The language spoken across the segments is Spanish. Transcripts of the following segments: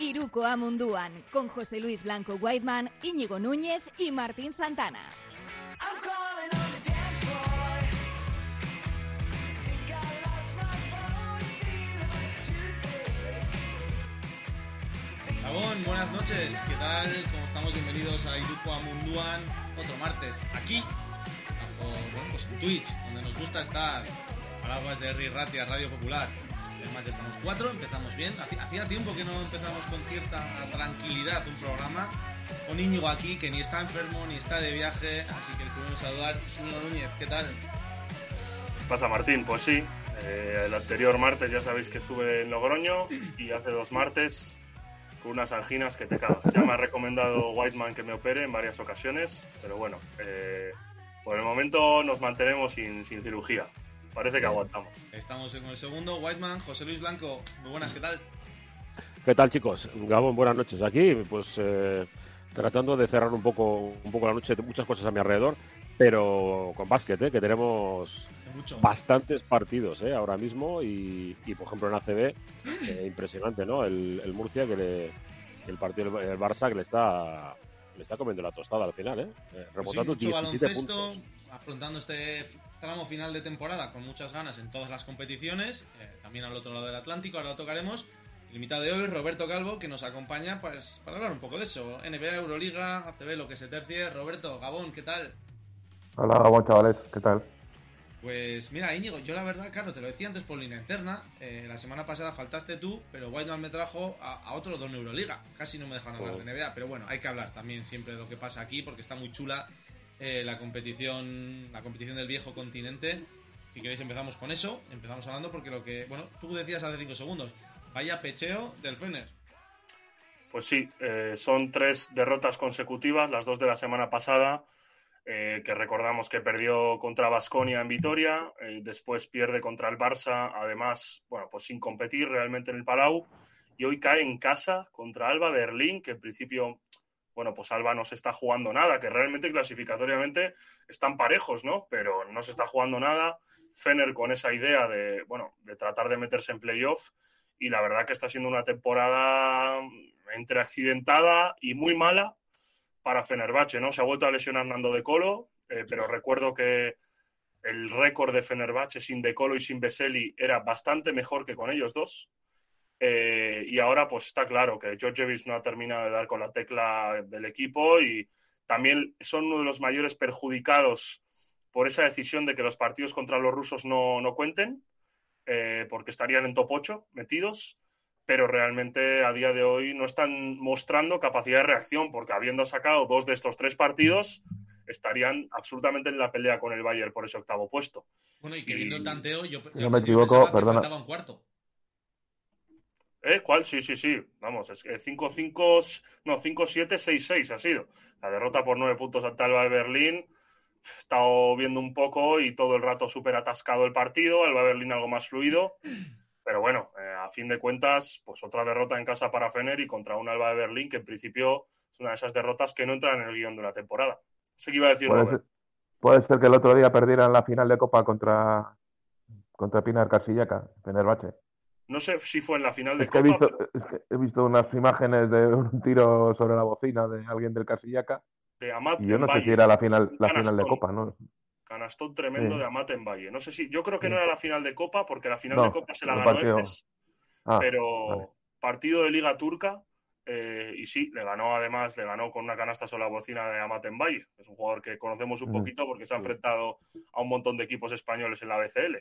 Iruko Amunduan, con José Luis Blanco Whiteman, Íñigo Núñez y Martín Santana. Gabón, buenas noches, ¿qué tal? ¿Cómo estamos? Bienvenidos a Iruko Amunduan, otro martes, aquí, bajo bueno, pues en Twitch, donde nos gusta estar, paraguas de Ri Ratia, Radio Popular. Además ya estamos cuatro, empezamos bien. Hacía- tiempo que no empezamos con cierta tranquilidad un programa. Con Íñigo aquí, que ni está enfermo ni está de viaje, así que primero en saludar, Íñigo Núñez, ¿qué tal? pasa Martín? Pues sí, eh, el anterior martes ya sabéis que estuve en Logroño y hace dos martes con unas anginas que te cagas. Ya me ha recomendado Whiteman que me opere en varias ocasiones, pero bueno, eh, por el momento nos mantenemos sin, sin cirugía. Parece que aguantamos. Estamos con el segundo, Whiteman, José Luis Blanco, muy buenas, ¿qué tal? ¿Qué tal, chicos? Gabón, buenas noches. Aquí, pues, eh, tratando de cerrar un poco, un poco la noche, muchas cosas a mi alrededor, pero con básquet, ¿eh? que tenemos Mucho. bastantes partidos ¿eh? ahora mismo y, y, por ejemplo, en ACB, eh, impresionante, ¿no? El, el Murcia, que le, el partido del el Barça, que le está, le está comiendo la tostada al final, ¿eh? Eh, Pues sí, remontando mucho 17 baloncesto, puntos. afrontando este tramo final de temporada con muchas ganas en todas las competiciones, eh, también al otro lado del Atlántico, ahora lo tocaremos. El invitado de hoy, Roberto Calvo, que nos acompaña pues, para hablar un poco de eso. NBA, Euroliga, ACB, lo que se tercie. Roberto, Gabón, ¿qué tal? Hola, Gabón, chavales, ¿qué tal? Pues mira, Íñigo, yo la verdad, claro, te lo decía antes por línea interna. eh, la semana pasada faltaste tú, pero Whiteman me trajo a, a otros dos en Euroliga. Casi no me dejan hablar Oh. de NBA, pero bueno, hay que hablar también siempre de lo que pasa aquí porque está muy chula eh, la competición la competición del viejo continente. Si queréis empezamos con eso, empezamos hablando porque lo que, bueno, tú decías hace cinco segundos, vaya pecheo del Fener. Pues sí, eh, son tres derrotas consecutivas, las dos de la semana pasada, eh, que recordamos que perdió contra Basconia en Vitoria, después pierde contra el Barça, además, bueno, pues sin competir realmente en el Palau, y hoy cae en casa contra Alba Berlín, que en principio, bueno, pues Alba no se está jugando nada, que realmente clasificatoriamente están parejos, ¿no? Pero no se está jugando nada. Fener con esa idea de, bueno, de tratar de meterse en playoff, y la verdad que está siendo una temporada entre accidentada y muy mala para Fenerbahce, ¿no? Se ha vuelto a lesionar Nando de Colo, eh, pero recuerdo que el récord de Fenerbahce sin De Colo y sin Veseli era bastante mejor que con ellos dos. Eh, y ahora pues está claro que Georgievich no ha terminado de dar con la tecla del equipo y también son uno de los mayores perjudicados por esa decisión de que los partidos contra los rusos no, no cuenten, eh, porque estarían en top 8 metidos pero realmente a día de hoy no están mostrando capacidad de reacción, porque habiendo sacado dos de estos tres partidos, estarían absolutamente en la pelea con el Bayern por ese octavo puesto. Bueno, y que viendo el tanteo, yo, no al me equivoco, pensaba que perdona. faltaba un cuarto. ¿Eh? ¿Cuál? Sí, sí, sí. Vamos, es que 5-5, no, 5-7, 6-6 ha sido. La derrota por 9 puntos ante Alba de Berlín. He estado viendo un poco y todo el rato súper atascado el partido. Alba de Berlín algo más fluido. Pero bueno, eh, a fin de cuentas, pues otra derrota en casa para Fener y contra un Alba de Berlín que en principio es una de esas derrotas que no entran en el guion de una temporada. Sé qué iba a decir Puede Robert. ser, puede ser que el otro día perdieran la final de Copa contra, contra Pinar Casillaca, Fenerbahce. No sé si fue en la final de Es que he Copa. visto, es que he visto unas imágenes de un tiro sobre la bocina de alguien del Casillaca de Amat y yo no sé si era la final, la final de. Copa, ¿no? Canastón tremendo Sí. de Amat en Valle. No sé si, yo creo que no era la final de Copa, porque la final No, de Copa se la ganó partido. Efes, Ah, pero vale. partido de Liga Turca, eh, y sí, le ganó además, le ganó con una canasta sobre la bocina de Amat en Valle. Es un jugador que conocemos un Ujú. poquito porque se ha enfrentado a un montón de equipos españoles en la BCL.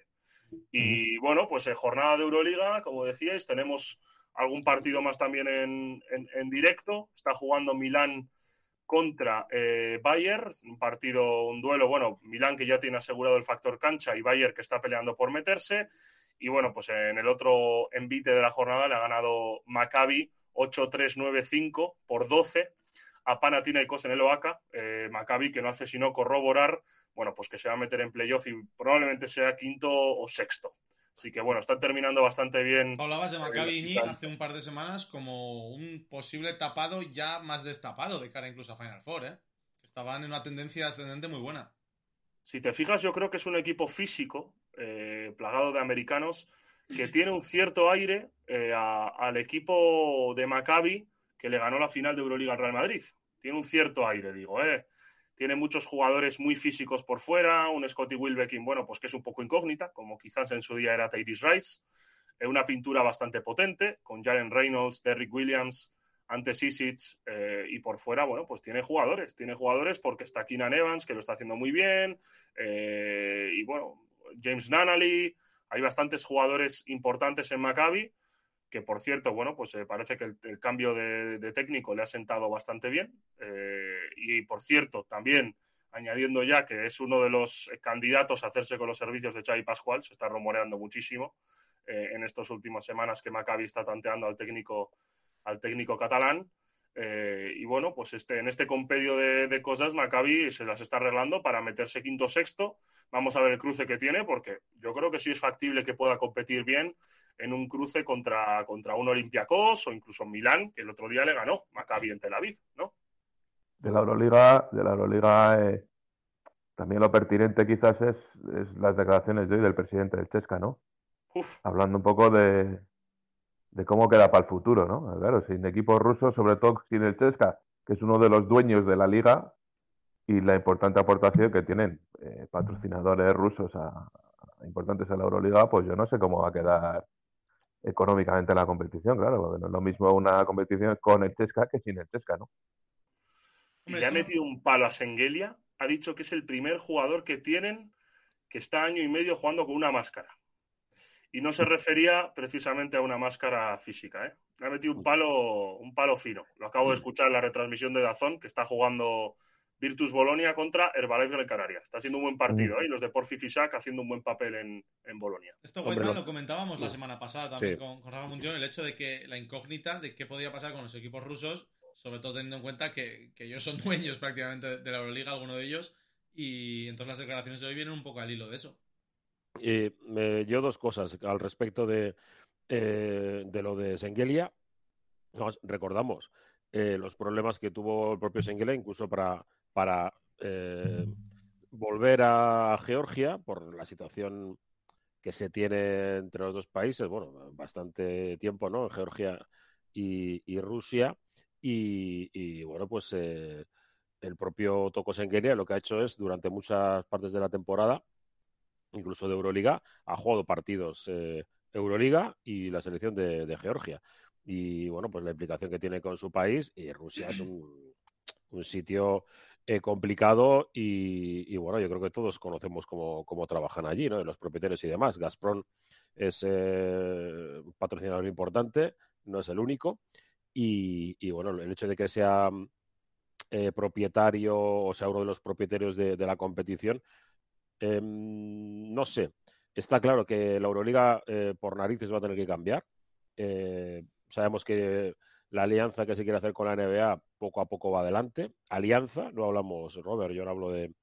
Y bueno, pues en jornada de Euroliga, como decíais, tenemos algún partido más también en, en- en directo. Está jugando Milán contra eh, Bayern, un partido, un duelo, bueno, Milán que ya tiene asegurado el factor cancha y Bayern que está peleando por meterse. Y bueno, pues en el otro envite de la jornada le ha ganado Maccabi 8-3-9-5 por 12 a Panathinaikos en el Oaca. Eh, Maccabi que no hace sino corroborar, bueno, pues que se va a meter en playoff y probablemente sea quinto o sexto. Así que bueno, están terminando bastante bien. Hablabas de Maccabi tal. hace un par de semanas como un posible tapado ya más destapado de cara incluso a Final Four, ¿eh? Estaban en una tendencia ascendente muy buena. Si te fijas, yo creo que es un equipo físico, eh, plagado de americanos, que tiene un cierto aire eh, al equipo de Maccabi que le ganó la final de Euroliga al Real Madrid. Tiene un cierto aire, digo, ¿eh? Tiene muchos jugadores muy físicos por fuera, un Scotty Wilbekin, bueno, pues que es un poco incógnita, como quizás en su día era Tyrese Rice. Eh, una pintura bastante potente, con Jaren Reynolds, Derrick Williams, ante Sisic eh, y por fuera, bueno, pues tiene jugadores, tiene jugadores porque está Keenan Evans, que lo está haciendo muy bien, y bueno, James Nanally, hay bastantes jugadores importantes en Maccabi, que por cierto, bueno, pues eh, parece que el, cambio de, técnico le ha sentado bastante bien, y por cierto, también añadiendo ya que es uno de los candidatos a hacerse con los servicios de Xavi Pascual, se está rumoreando muchísimo en estas últimas semanas que Maccabi está tanteando al técnico al técnico catalán. Eh, y bueno, pues este, en este compendio de, cosas, Maccabi se las está arreglando para meterse quinto sexto. Vamos a ver el cruce que tiene, porque yo creo que sí es factible que pueda competir bien en un cruce contra, contra un Olympiacos o incluso Milán, que el otro día le ganó Maccabi en Tel Aviv, ¿no? De la Euroliga, de la Euroliga eh, también lo pertinente quizás es, es, las declaraciones de hoy del presidente del Chesca, ¿no? Hablando un poco de, de cómo queda para el futuro, ¿no? Claro, sin equipos rusos, sobre todo sin el Chesca, que es uno de los dueños de la liga, y la importante aportación que tienen eh, patrocinadores rusos a, importantes en la Euroliga, pues yo no sé cómo va a quedar económicamente la competición, claro, porque no es lo mismo una competición con el Chesca que sin el Chesca, ¿no? Y le ha metido un palo a Sengelia, ha dicho que es el primer jugador que tienen que está año y medio jugando con una máscara. Y no se refería precisamente a una máscara física. ¿eh? ha metido un palo, un palo fino. Lo acabo de escuchar en la retransmisión de Dazón, que está jugando Virtus Bolonia contra Herbalife Gran Canaria. Está haciendo un buen partido, ¿eh? y los de Porfi Fisac haciendo un buen papel en, en Bolonia. Esto, Whiteman, lo comentábamos la semana pasada también con, con Rafa Mundial, el hecho de que la incógnita de qué podía pasar con los equipos rusos, sobre todo teniendo en cuenta que, que ellos son dueños prácticamente de la Euroliga, alguno de ellos, y entonces las declaraciones de hoy vienen un poco al hilo de eso. Eh, yo dos cosas al respecto de, eh, de lo de Sengelia. recordamos eh, los problemas que tuvo el propio Sengelia, incluso para, para volver a Georgia por la situación que se tiene entre los dos países, bueno, bastante tiempo, ¿no? Georgia y, Rusia. Y, bueno, pues el propio Toko Sengelia lo que ha hecho es, durante muchas partes de la temporada, incluso de Euroliga, ha jugado partidos eh, Euroliga y la selección de, Georgia. Y bueno, pues la implicación que tiene con su país, y Rusia es un, sitio eh, complicado y, bueno, yo creo que todos conocemos cómo, trabajan allí, ¿no? Los propietarios y demás. Gazprom es eh, un patrocinador importante, no es el único. Y, bueno, el hecho de que sea propietario o sea uno de los propietarios de, la competición, Em, no sé. Está claro que la Euroliga eh, por narices va a tener que cambiar. Eh, sabemos que la alianza que se quiere hacer con la NBA poco a poco va adelante. Alianza, no hablamos, Robert, yo no hablo de,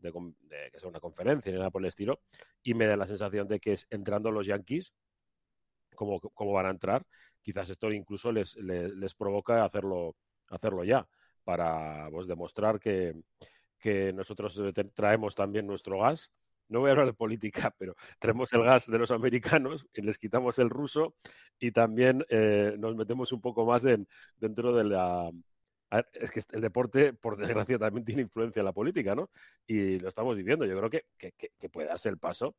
que sea una conferencia ni nada por el estilo. Y me da la sensación de que es entrando los Yankees, como, van a entrar, quizás esto incluso les, les, provoca hacerlo, hacerlo ya, para pues, demostrar que, que nosotros eh, traemos también nuestro gas. No voy a hablar de política, pero traemos el gas de los americanos y les quitamos el ruso y también eh, nos metemos un poco más en, dentro de la... Es que el deporte, por desgracia, también tiene influencia en la política, ¿no? Y lo estamos viviendo. Yo creo que, que, puede darse el paso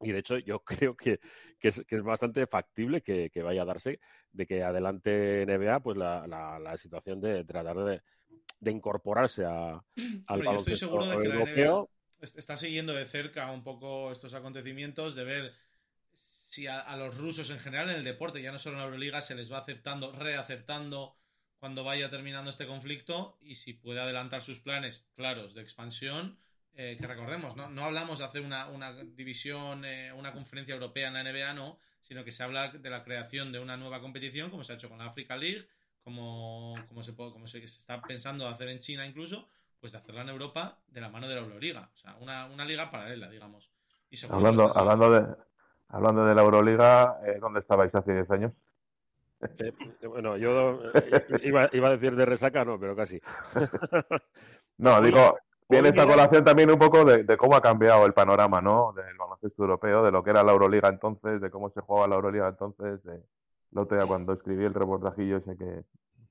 y de hecho, yo creo que, es, bastante factible que, vaya a darse de que adelante NBA, pues la, la situación de tratar de, de incorporarse a, al Yo estoy seguro de que la NBA está siguiendo de cerca un poco estos acontecimientos, de ver si a, los rusos en general en el deporte, ya no solo en la Euroliga, se les va aceptando, reaceptando cuando vaya terminando este conflicto y si puede adelantar sus planes claros de expansión. Eh, que recordemos, ¿no? no hablamos de hacer una, división, eh, una conferencia europea en la NBA, no, sino que se habla de la creación de una nueva competición, como se ha hecho con la Africa League, como, como, se, como se, está pensando hacer en China incluso, pues de hacerla en Europa de la mano de la Euroliga. O sea, una, una liga paralela, digamos. hablando, hablando, de, hablando de la Euroliga, eh, ¿dónde estabais hace 10 años? Eh, bueno, yo eh, iba, iba, a decir de resaca, no, pero casi. no, digo, viene esta colación también un poco de, cómo ha cambiado el panorama, ¿no? Del baloncesto europeo, de lo que era la Euroliga entonces, de cómo se jugaba la Euroliga entonces. De, lo cuando escribí el reportajillo ese que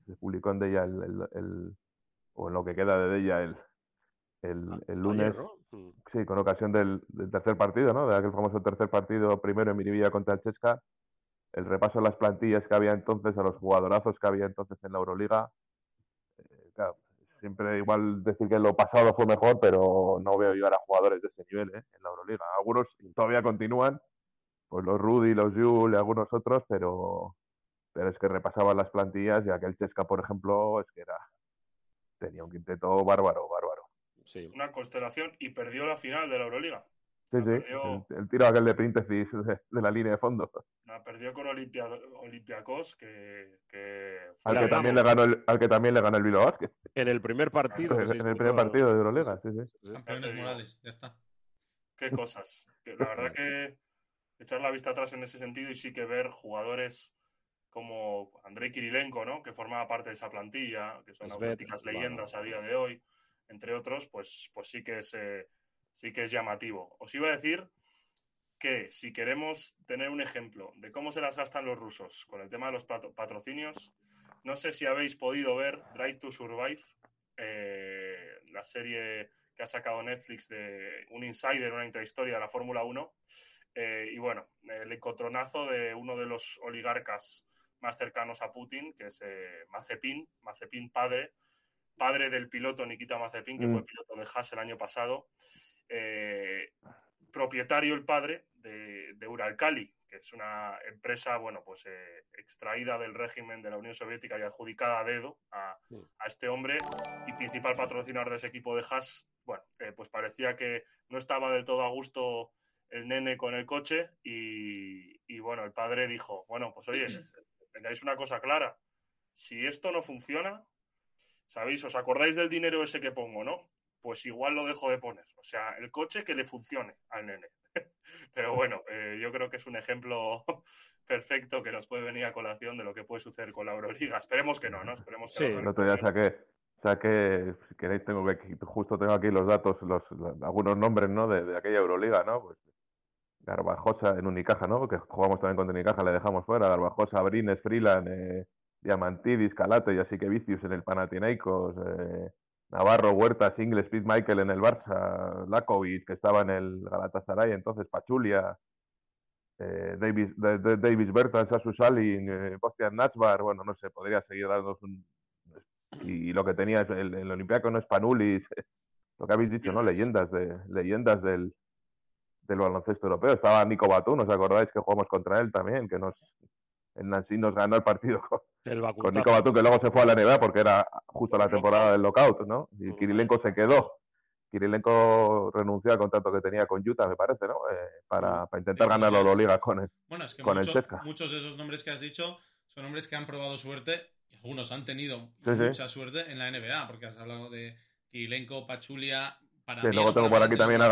se publicó en ella el, o en lo que queda de ella el, el, el lunes, mm. sí, con ocasión del, tercer partido, ¿no? De aquel famoso tercer partido, primero en Miribilla contra el Chesca, el repaso a las plantillas que había entonces, a los jugadorazos que había entonces en la Euroliga. Eh, claro, siempre igual decir que lo pasado fue mejor, pero no veo llegar a jugadores de ese nivel ¿eh? en la Euroliga. Algunos todavía continúan, pues los Rudy, los Jule, algunos otros, pero, pero es que repasaban las plantillas y aquel Chesca, por ejemplo, es que era tenía un quinteto bárbaro, bárbaro. Una constelación y perdió la final de la Euroliga. Sí, sí, el, tiro aquel de Príntesis de, la línea de fondo. La perdió con Olimpia, Olympiacos, que, al, que también le ganó el, al que también le ganó el Bilbao Basket. En el primer partido. en el primer partido de Euroliga, sí, sí. Campeones Morales, ya está. Qué cosas. La verdad que echar la vista atrás en ese sentido y sí que ver jugadores como Andrei Kirilenko, ¿no? que formaba parte de esa plantilla, que son auténticas leyendas a día de hoy, entre otros, pues, pues sí, que es, eh, sí que es llamativo. Os iba a decir que si queremos tener un ejemplo de cómo se las gastan los rusos con el tema de los patrocinios, no sé si habéis podido ver Drive to Survive, eh, la serie que ha sacado Netflix de un insider, una intrahistoria de la Fórmula 1. Eh, y bueno, el encontronazo de uno de los oligarcas más cercanos a Putin, que es Mazepin, Mazepin padre, padre del piloto Nikita Mazepin, que fue mm. piloto de Haas el año pasado, eh, propietario el padre de, de, Uralkali, que es una empresa, bueno, pues eh, extraída del régimen de la Unión Soviética y adjudicada a dedo a, este hombre y principal patrocinador de ese equipo de Haas. Bueno, eh, pues parecía que no estaba del todo a gusto el nene con el coche y, y bueno, el padre dijo, bueno, pues oye, tengáis una cosa clara, si esto no funciona, ¿Sabéis? ¿Os acordáis del dinero ese que pongo, no? Pues igual lo dejo de poner. O sea, el coche que le funcione al nene. Pero bueno, eh, yo creo que es un ejemplo perfecto que nos puede venir a colación de lo que puede suceder con la Euroliga. Esperemos que no, ¿no? Esperemos que sí, el otro día saqué, saqué, si queréis, tengo que, justo tengo aquí los datos, los, algunos nombres, ¿no? De, aquella Euroliga, ¿no? Pues Garbajosa en Unicaja, ¿no? Que jugamos también con Unicaja, le dejamos fuera. Garbajosa, Brines, Freeland, eh, Diamantidis, Calate y así que Vicius en el Panathinaikos, eh, Navarro, Huertas, Ingles, Pete Michael en el Barça, Lakovic que estaba en el Galatasaray, entonces Pachulia, eh, Davis, de, Davis Bertans, Sasu Salin, eh, Bastian Nachbar, bueno, no sé, podría seguir dando un... Y lo que tenía el, el Olimpiaco no es Panulis, lo que habéis dicho, ¿no? Leyendas, de, leyendas del, del baloncesto europeo. Estaba Nico Batú, ¿os acordáis que jugamos contra él también? Que nos, en Nancy nos ganó el partido con, Nico Batú, que luego se fue a la NBA porque era justo la temporada del lockout, ¿no? Y Kirilenko se quedó. Kirilenko renunció al contrato que tenía con Utah, me parece, ¿no? Eh, para, intentar ganar la Euroliga con el Bueno, es que con muchos de esos nombres que has dicho son nombres que han probado suerte y algunos han tenido mucha suerte en la NBA, porque has hablado de Kirilenko, Pachulia, sí, luego tengo por aquí también a,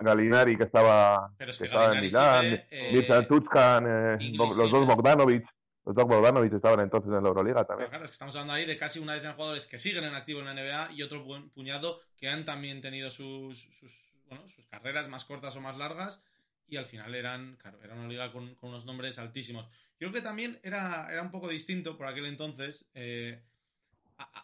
Galinari, que estaba, que estaba en Milán, eh, Mirza Tutskan, eh, los dos Bogdanovic. Los dos Bogdanovic estaban entonces en la Euroliga también. claro, es que estamos hablando ahí de casi una decena de jugadores que siguen en activo en la NBA y otro buen puñado que han también tenido sus, sus, bueno, sus carreras más cortas o más largas y al final eran, claro, era una liga con, con, unos nombres altísimos. Yo creo que también era, era un poco distinto por aquel entonces. Eh,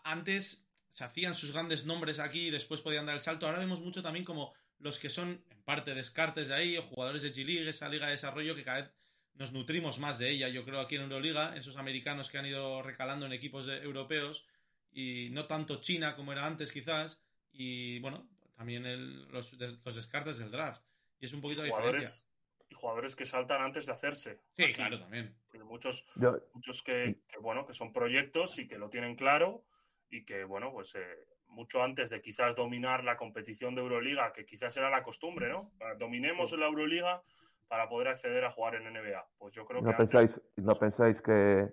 antes se hacían sus grandes nombres aquí y después podían dar el salto. Ahora vemos mucho también como los que son en parte descartes de ahí, o jugadores de G-League, esa liga de desarrollo que cada vez nos nutrimos más de ella. Yo creo aquí en Euroliga, esos americanos que han ido recalando en equipos europeos y no tanto China como era antes quizás. Y bueno, también los, descartes del draft. Y es un poquito de diferencia. Y jugadores que saltan antes de hacerse. Sí, claro, también. Muchos, muchos que, bueno, que son proyectos y que lo tienen claro y que, bueno, pues eh, mucho antes de quizás dominar la competición de Euroliga, que quizás era la costumbre, ¿no? Dominemos la Euroliga para poder acceder a jugar en NBA. Pues yo creo ¿No que. Pensáis, ¿No pensáis que,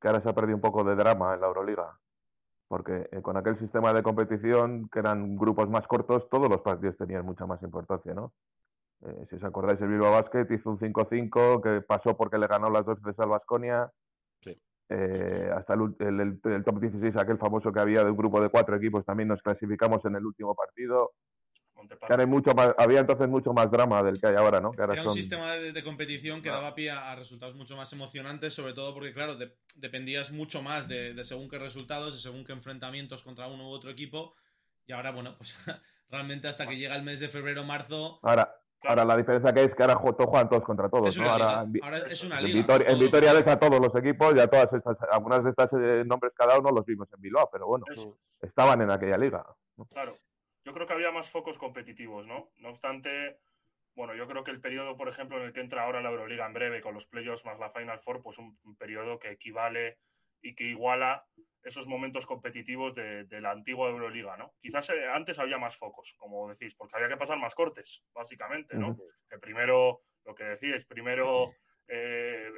que ahora se ha perdido un poco de drama en la Euroliga? Porque eh, con aquel sistema de competición, que eran grupos más cortos, todos los partidos tenían mucha más importancia, ¿no? Eh, si os acordáis, el Bilbao Basket hizo un 5-5 que pasó porque le ganó las dos veces al Basconia. Eh, hasta el, top 16, aquel famoso que había de un grupo de cuatro equipos, también nos clasificamos en el último partido. mucho más, había entonces mucho más drama del que hay ahora, ¿no? Era un sistema de, competición que ah. daba pie a, resultados mucho más emocionantes, sobre todo porque, claro, dependías mucho más de, según qué resultados, de según qué enfrentamientos contra uno u otro equipo. Y ahora, bueno, pues realmente hasta que llega el mes de febrero marzo. Ahora, Ahora la diferencia que es que ahora todos juegan todos contra todos. Ahora, es una liga. En Vitoria, ves a todos los equipos, ya todas estas, algunas de estas eh, nombres cada uno los vimos en Bilbao, pero bueno, estaban en aquella liga. Claro, yo creo que había más focos competitivos, ¿no? No obstante, bueno, yo creo que el periodo, por ejemplo, en el que entra ahora la Euroliga en breve, con los playoffs más la Final Four, pues un periodo que equivale y que iguala esos momentos competitivos de, la antigua Euroliga, ¿no? Quizás eh, antes había más focos, como decís, porque había que pasar más cortes, básicamente, ¿no? Que primero, lo que decís, primero, eh,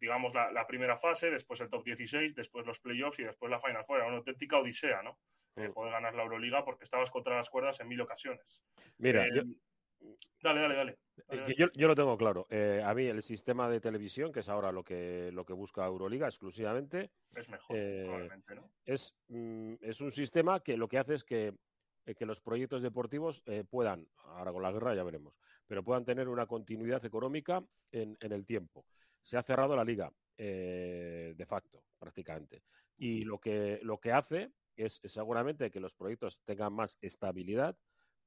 digamos, la, primera fase, después el top 16, después los playoffs y después la Final Four. Era una auténtica odisea, ¿no? Eh, poder ganar la Euroliga porque estabas contra las cuerdas en mil ocasiones. Mira, Dale, dale, dale. Eh, yo, lo tengo claro. Eh, a mí el sistema de televisión, que es ahora lo que, lo que busca Euroliga exclusivamente, es mejor, eh, ¿no? Es, mm, es, un sistema que lo que hace es que, que los proyectos deportivos puedan, ahora con la guerra ya veremos, pero puedan tener una continuidad económica en, en el tiempo. Se ha cerrado la liga, de facto, prácticamente. Y lo que, lo que hace es seguramente que los proyectos tengan más estabilidad,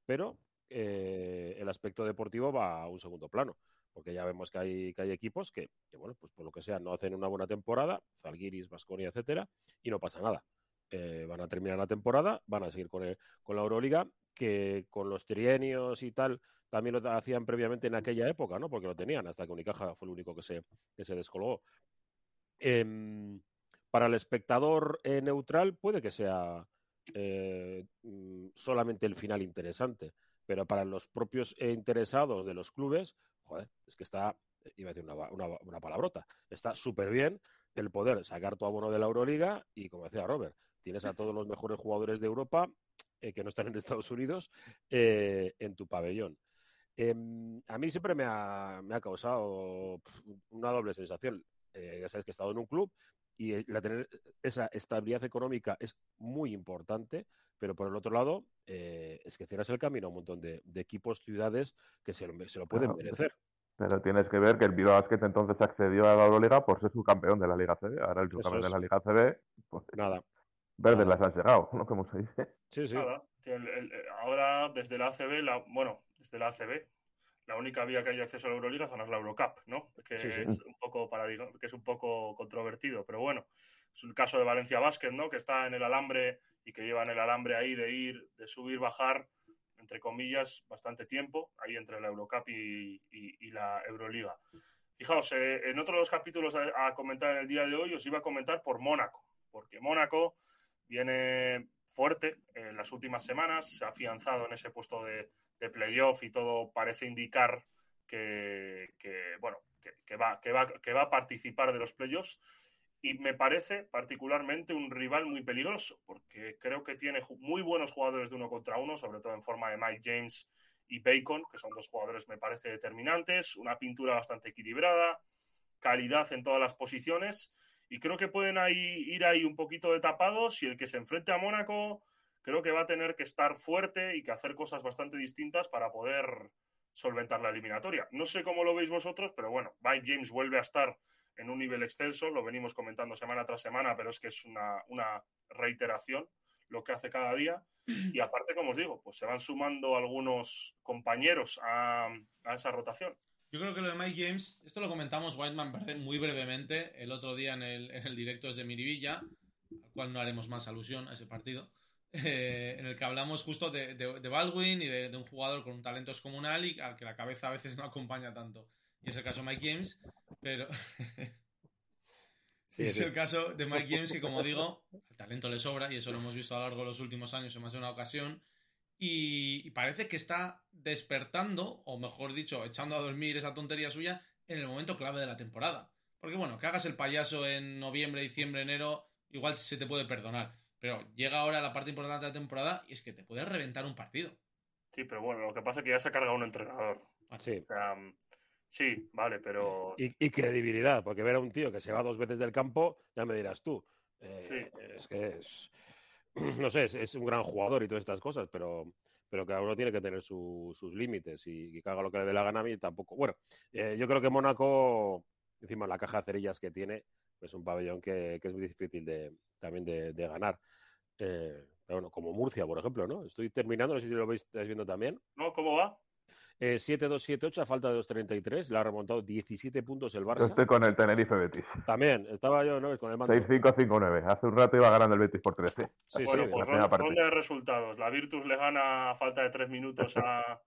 pero eh, el aspecto deportivo va a un segundo plano, porque ya vemos que hay, que hay equipos que, bueno, pues por lo que sea, no hacen una buena temporada, Zalgiris, Vasconia, etcétera, y no pasa nada. Eh, van a terminar la temporada, van a seguir con, con la Euroliga, que con los trienios y tal también lo hacían previamente en aquella época, ¿no? Porque lo tenían, hasta que Unicaja fue el único que se, que se descolgó. Em, para el espectador eh, neutral puede que sea mm, solamente el final interesante pero para los propios interesados de los clubes, joder, es que está, iba a decir una, palabrota, está súper bien el poder sacar tu abono de la Euroliga y, como decía Robert, tienes a todos los mejores jugadores de Europa eh, que no están en Estados Unidos eh, en tu pabellón. Em, a mí siempre me ha, causado una doble sensación. Eh, ya sabes que he estado en un club y la tener esa estabilidad económica es muy importante, pero por el otro lado, eh, es que cierras el camino a un montón de, equipos, ciudades que se lo, se lo pueden merecer. Pero tienes que ver que el Bilbao Basket entonces accedió a la Euroliga por ser subcampeón de la Liga CB. Ahora el subcampeón de la Liga CB, pues, nada. Verdes las han llegado, ¿no? Como se dice. Sí, sí. ahora desde la ACB, la, bueno, desde la ACB, la única vía que hay acceso a la Euroliga es la Eurocup, ¿no? Que es un poco que es un poco controvertido, pero bueno, es el caso de Valencia Basket, ¿no? Que está en el alambre y que llevan el alambre ahí de ir, de subir, bajar, entre comillas, bastante tiempo, ahí entre la Eurocup y, la Euroliga. Fijaos, eh, en otro de los capítulos a, comentar en el día de hoy os iba a comentar por Mónaco, porque Mónaco viene fuerte en las últimas semanas, se ha afianzado en ese puesto de, playoff y todo parece indicar que, bueno, que, va, que, va, que va a participar de los playoffs. Y me parece particularmente un rival muy peligroso, porque creo que tiene muy buenos jugadores de uno contra uno, sobre todo en forma de Mike James y Bacon, que son dos jugadores, me parece, determinantes, una pintura bastante equilibrada, calidad en todas las posiciones, y creo que pueden ahí, ir ahí un poquito de tapados, y el que se enfrente a Mónaco creo que va a tener que estar fuerte y que hacer cosas bastante distintas para poder solventar la eliminatoria. No sé cómo lo veis vosotros, pero bueno, Mike James vuelve a estar en un nivel extenso, lo venimos comentando semana tras semana, pero es que es una, reiteración lo que hace cada día. Y aparte, como os digo, pues se van sumando algunos compañeros a, esa rotación. Yo creo que lo de Mike James, esto lo comentamos Whiteman muy brevemente el otro día en el, en el directo desde Miribilla, al cual no haremos más alusión a ese partido, eh, en el que hablamos justo de, Baldwin y de, de, un jugador con un talento descomunal y al que la cabeza a veces no acompaña tanto y es el caso de Mike James, pero es el caso de Mike James que, como digo, el talento le sobra y eso lo hemos visto a lo largo de los últimos años en más de una ocasión. Y, parece que está despertando, o mejor dicho, echando a dormir esa tontería suya en el momento clave de la temporada. Porque bueno, que hagas el payaso en noviembre, diciembre, enero, igual se te puede perdonar. Pero llega ahora la parte importante de la temporada y es que te puedes reventar un partido. Sí, pero bueno, lo que pasa es que ya se carga un entrenador. Así. O sea, Sí, vale, pero... Y, credibilidad, porque ver a un tío que se va dos veces del campo, ya me dirás tú. Eh, es que es... No sé, es, un gran jugador y todas estas cosas, pero, pero cada uno tiene que tener sus límites y, que haga lo que le dé la gana a mí tampoco. Bueno, eh, yo creo que Mónaco, encima la caja de cerillas que tiene, es un pabellón que, es muy difícil de, también de, ganar. Eh, bueno, como Murcia, por ejemplo, ¿no? Estoy terminando, no sé si lo veis, estáis viendo también. ¿No? ¿Cómo va? Eh, 7-2-7-8 a falta de 2-33. Le ha remontado 17 puntos el Barça. Yo estoy con el Tenerife Betis. También, estaba yo ¿no? con el mando. 6-5-5-9. Hace un rato iba ganando el Betis por 13. Sí, bueno, sí, pues ronda, de resultados. La Virtus le gana a falta de 3 minutos a,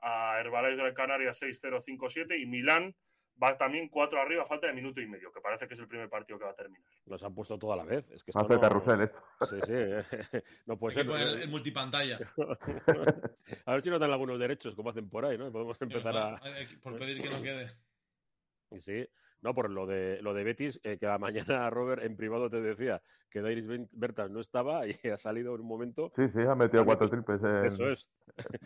a Herbalife de Canarias 6-0-5-7 y Milán va también cuatro arriba, falta de minuto y medio, que parece que es el primer partido que va a terminar. Nos han puesto toda la vez. Es que Hace carrusel, ¿eh? Sí, sí. no puede ser. El, multipantalla. a ver si nos dan algunos derechos, como hacen por ahí, ¿no? Podemos empezar a. Por pedir que no quede. Sí, no, por lo de lo de Betis, eh, que la mañana Robert en privado te decía que Dairis Bertas no estaba y ha salido en un momento. Sí, sí, ha metido cuatro triples. Eso es.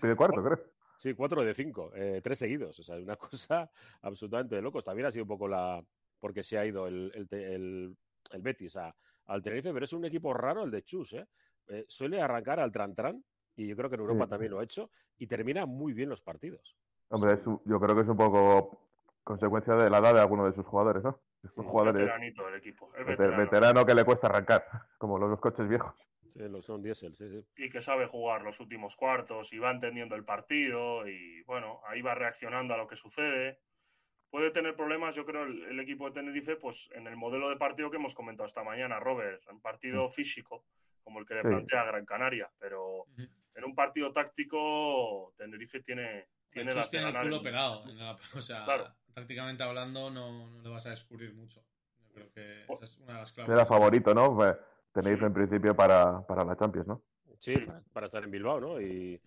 Pide cuarto, creo. Sí, cuatro de cinco, eh, tres seguidos. O sea, una cosa absolutamente de locos. También ha sido un poco la. porque se ha ido el, el, el, Betis a, al Tenerife, pero es un equipo raro el de Chus, ¿eh? eh suele arrancar al Tran-Tran, y yo creo que en Europa también lo ha hecho, y termina muy bien los partidos. Hombre, yo creo que es un poco consecuencia de la edad de algunos de sus jugadores, ¿no? Es un jugador veteranito equipo. veterano. que le cuesta arrancar, como los coches viejos. Sí, son diésel, sí, sí. Y que sabe jugar los últimos cuartos y va entendiendo el partido y bueno, ahí va reaccionando a lo que sucede. Puede tener problemas, yo creo, el, equipo de Tenerife, pues en el modelo de partido que hemos comentado esta mañana, Robert, un partido mm. físico, como el que le plantea Gran Canaria, pero en un partido táctico, Tenerife tiene, tiene las tiene el culo pegado. o sea, prácticamente hablando, no, no, le vas a descubrir mucho. Yo creo que esa es una de las claves. Era favorito, ¿no? Tenéis en principio para, para la Champions, ¿no? Sí, para estar en Bilbao, ¿no? Y,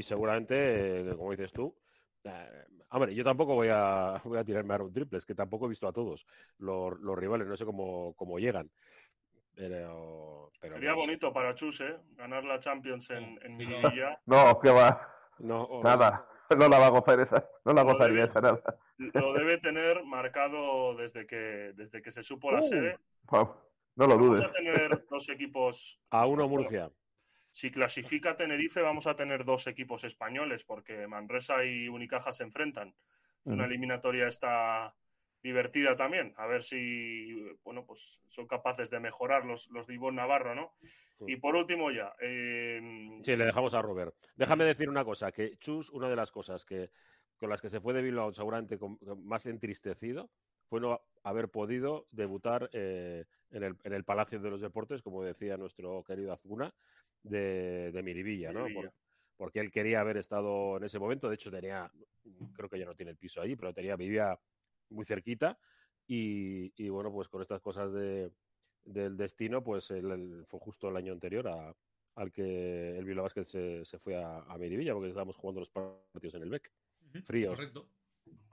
seguramente, como dices tú, eh, hombre, yo tampoco voy a, voy a tirarme a un triple, es que tampoco he visto a todos los, rivales, no sé cómo, cómo llegan. Pero, Sería bonito para Chus, ¿eh? Ganar la Champions en, en No, que va. No, nada. No la va a gozar esa. No la gozaría esa nada. Lo debe tener marcado desde que, desde que se supo la uh, sede. No lo dudes. Vamos a tener dos equipos. A uno Murcia. Si clasifica Tenerife, vamos a tener dos equipos españoles, porque Manresa y Unicaja se enfrentan. Es una eliminatoria esta divertida también. A ver si bueno, pues son capaces de mejorar los, los de Ivonne Navarro, ¿no? Y por último ya. Eh... Sí, le dejamos a Robert. Déjame decir una cosa, que Chus, una de las cosas que con las que se fue de Bilbao seguramente más entristecido fue no haber podido debutar eh, en, el, en, el, Palacio de los Deportes, como decía nuestro querido Azuna, de, de Miribilla, ¿no? porque él quería haber estado en ese momento, de hecho tenía, creo que ya no tiene el piso allí, pero tenía, vivía muy cerquita y, y bueno, pues con estas cosas de, del destino, pues él, fue justo el año anterior a, al que el Bilbao Basket se, se fue a, a Miribilla, porque estábamos jugando los partidos en el BEC. Fríos. Correcto.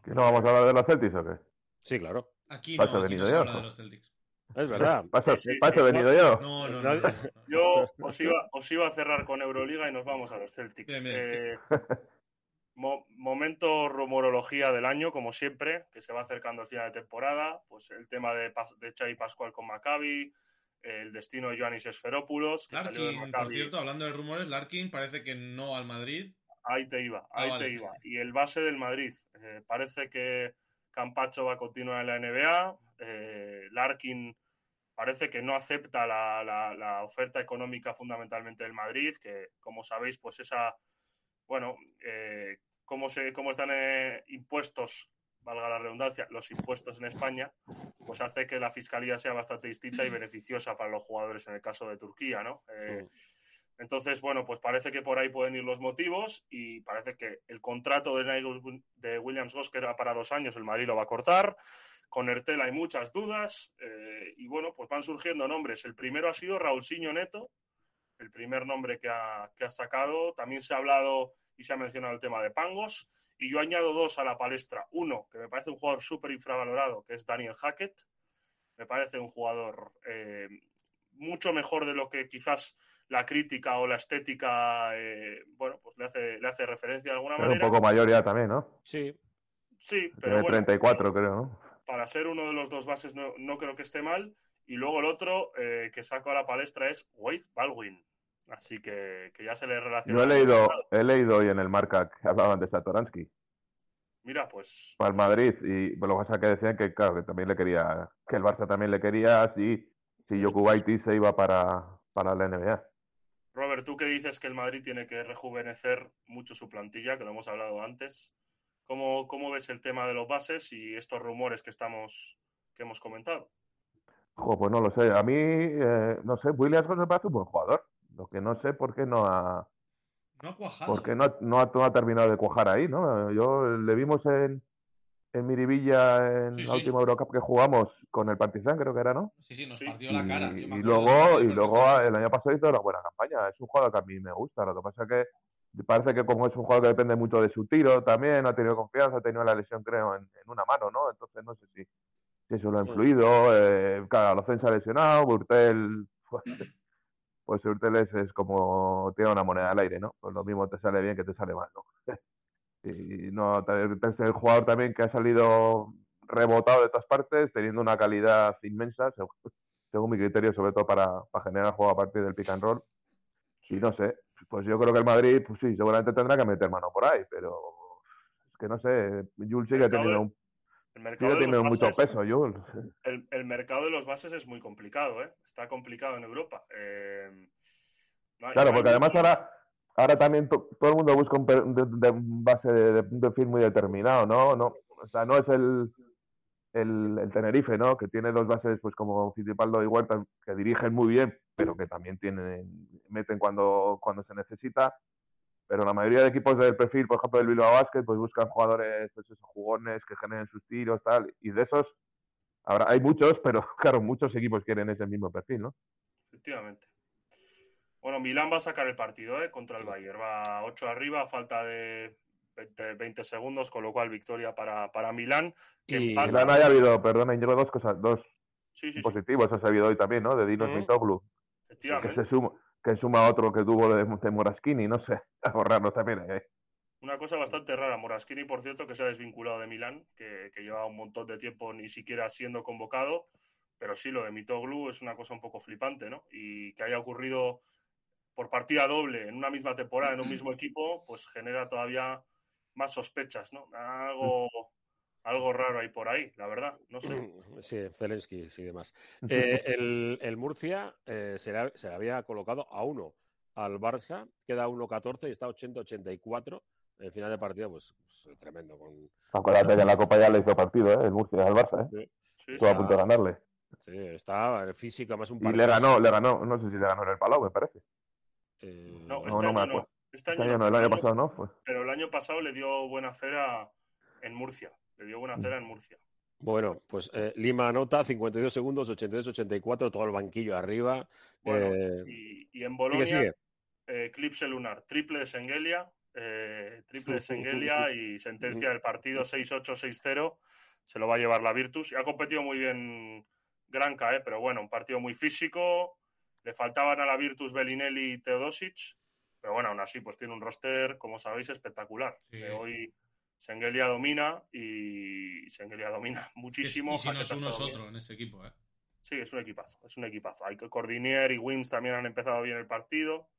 ¿Que no vamos a hablar de los Celtics o qué? Sí, claro. Aquí no, aquí no se habla de los Celtics. Es verdad. Paso, sí, sí, venido yo. No, no, no, Yo os iba, os iba, a cerrar con Euroliga y nos vamos a los Celtics. Eh, momento rumorología del año, como siempre, que se va acercando al final de temporada. Pues el tema de, de Chai Pascual con Maccabi, el destino de Ioannis Esferópulos. Que Larkin, salió de por cierto, hablando de rumores, Larkin parece que no al Madrid. Ahí te iba, ahí ah, te iba. Y el base del Madrid. Eh, parece que Campacho va a continuar en la NBA. Eh, Larkin parece que no acepta la, oferta económica fundamentalmente del Madrid, que como sabéis, pues esa, bueno, eh, cómo, se, cómo están eh, impuestos, valga la redundancia, los impuestos en España, pues hace que la fiscalía sea bastante distinta y beneficiosa para los jugadores en el caso de Turquía, ¿no? Entonces, bueno, pues parece que por ahí pueden ir los motivos y parece que el contrato de, Williams que era para dos años, el Madrid lo va a cortar. Con Ertel hay muchas dudas eh, y bueno, pues van surgiendo nombres. El primero ha sido Raúlsinho Neto, el primer nombre que ha, que ha sacado. También se ha hablado y se ha mencionado el tema de Pangos. Y yo añado dos a la palestra. Uno, que me parece un jugador súper infravalorado, que es Daniel Hackett. Me parece un jugador eh, mucho mejor de lo que quizás la crítica o la estética, eh, bueno, pues le hace, le hace referencia de alguna manera. un poco mayor ya también, ¿no? Sí. Sí, pero. Tiene 34, creo, ¿no? Para ser uno de los dos bases, no, no creo que esté mal. Y luego el otro eh, que saco a la palestra es Wade Baldwin. Así que, que, ya se le relaciona. Yo he leído, he leído hoy en el marca que hablaban de Satoransky. Mira, pues. Para el Madrid. Y lo que pasa es que decían que, claro, que también le quería. Que el Barça también le quería si, si Yokubaiti se iba para, para la NBA. Robert, tú que dices que el Madrid tiene que rejuvenecer mucho su plantilla, que lo hemos hablado antes. ¿Cómo, cómo ves el tema de los bases y estos rumores que estamos que hemos comentado? pues no lo sé. A mí, eh, no sé, Williams me parece un buen jugador. Lo que no sé por qué no ha. No ha cuajado. Porque no, no, ha, no ha terminado de cuajar ahí, ¿no? Yo le vimos en, en Miribilla en Sí, la sí. última Eurocup que jugamos con el Partizan, creo que era, ¿no? Sí, sí, nos partió la cara. y- y luego, y luego el año pasado hizo una buena campaña. Es un jugador que a mí me gusta. Lo que pasa es que parece que como es un jugador que depende mucho de su tiro también, ha tenido confianza, ha tenido la lesión, creo, en, en una mano, ¿no? Entonces no sé si, si eso lo ha Sí. influido. Eh, claro, Locen se ha lesionado, Burtel, pues, pues Burtel es, es como tiene una moneda al aire, ¿no? Pues lo mismo te sale bien que te sale mal, ¿no? y no, es el jugador también que ha salido rebotado de todas partes, teniendo una calidad inmensa, según, según mi criterio, sobre todo para, para generar juego a partir del pick and roll. Y no sé, pues yo creo que el Madrid, pues sí, seguramente tendrá que meter mano por ahí, pero es que no sé, Jules sigue teniendo, un, El mercado, sigue teniendo mucho peso, Jules. el, el mercado de los bases es muy complicado, ¿eh? Está complicado en Europa. Eh, no Claro, porque además mucho- ahora, ahora también to- todo el mundo busca un, per- de, de base de, de muy determinado, ¿no? no O sea, no es el, el, el Tenerife, ¿no? Que tiene dos bases, pues como Fittipaldo y Huerta, que dirigen muy bien, pero que también tienen, meten cuando, cuando se necesita. Pero la mayoría de equipos del perfil, por ejemplo, del Bilbao Basket, pues buscan jugadores, pues esos jugones que generen sus tiros, tal. Y de esos, ahora hay muchos, pero claro, muchos equipos quieren ese mismo perfil, ¿no? Efectivamente. Bueno, Milán va a sacar el partido ¿eh? contra el Bayern. Va 8 arriba, a falta de 20, 20 segundos, con lo cual victoria para, para Milán. Que Y empata- Milán haya habido, perdona, Íñigo, dos cosas, dos Sí, sí, sí, positivos ha sabido hoy también, ¿no? De Dinos Mm. Mitoglu, que se suma, que suma otro que tuvo de, de Moraskini, no sé, a borrarlo también. ¿eh? Una cosa bastante rara. Moraskini, por cierto, que se ha desvinculado de Milán, que, que lleva un montón de tiempo ni siquiera siendo convocado. Pero sí, lo de Mitoglu es una cosa un poco flipante, ¿no? Y que haya ocurrido por partida doble en una misma temporada, en un mismo equipo, pues genera todavía más sospechas, ¿no? Algo, algo raro ahí por ahí, la verdad. No sé. Sí, Zelensky y demás. Eh, el, el Murcia eh, se, le, se le había colocado a uno al Barça, queda 1-14 y está 80-84. El final de partido, pues, pues, tremendo. Con, Acuérdate que en la Copa ya le hizo partido, ¿eh? El Murcia al Barça, ¿eh? Sí, Estuvo a sí. punto de ganarle. sí, está físico, más un Y partido. le ganó, le ganó, no sé si le ganó en el Palau, me parece. Eh, No, No, este no me año no. acuerdo. Este Este año año no, el año pero pasado no fue. Pero el año pasado le dio buena cera en Murcia. Le dio buena cera en Murcia. Bueno, pues eh, Lima anota 52 segundos, 83-84, todo el banquillo arriba. Bueno, Eh, y, y en Bolonia, sigue. eh, Eclipse Lunar, triple de Sengelia, eh, triple de Sengelia y sentencia del partido 6-8-6-0. Se lo va a llevar la Virtus. Y ha competido muy bien Granca, eh, pero bueno, un partido muy físico. Le faltaban a la Virtus Bellinelli y Teodosic. Pero bueno, aún así, pues tiene un roster, como sabéis, espectacular. Sí. Que hoy Sengelia domina y Sengelia domina muchísimo. Y si no es uno es bien. en ese equipo, ¿eh? Sí, es un equipazo, es un equipazo. Hay que Cordinier y Wins también han empezado bien el partido.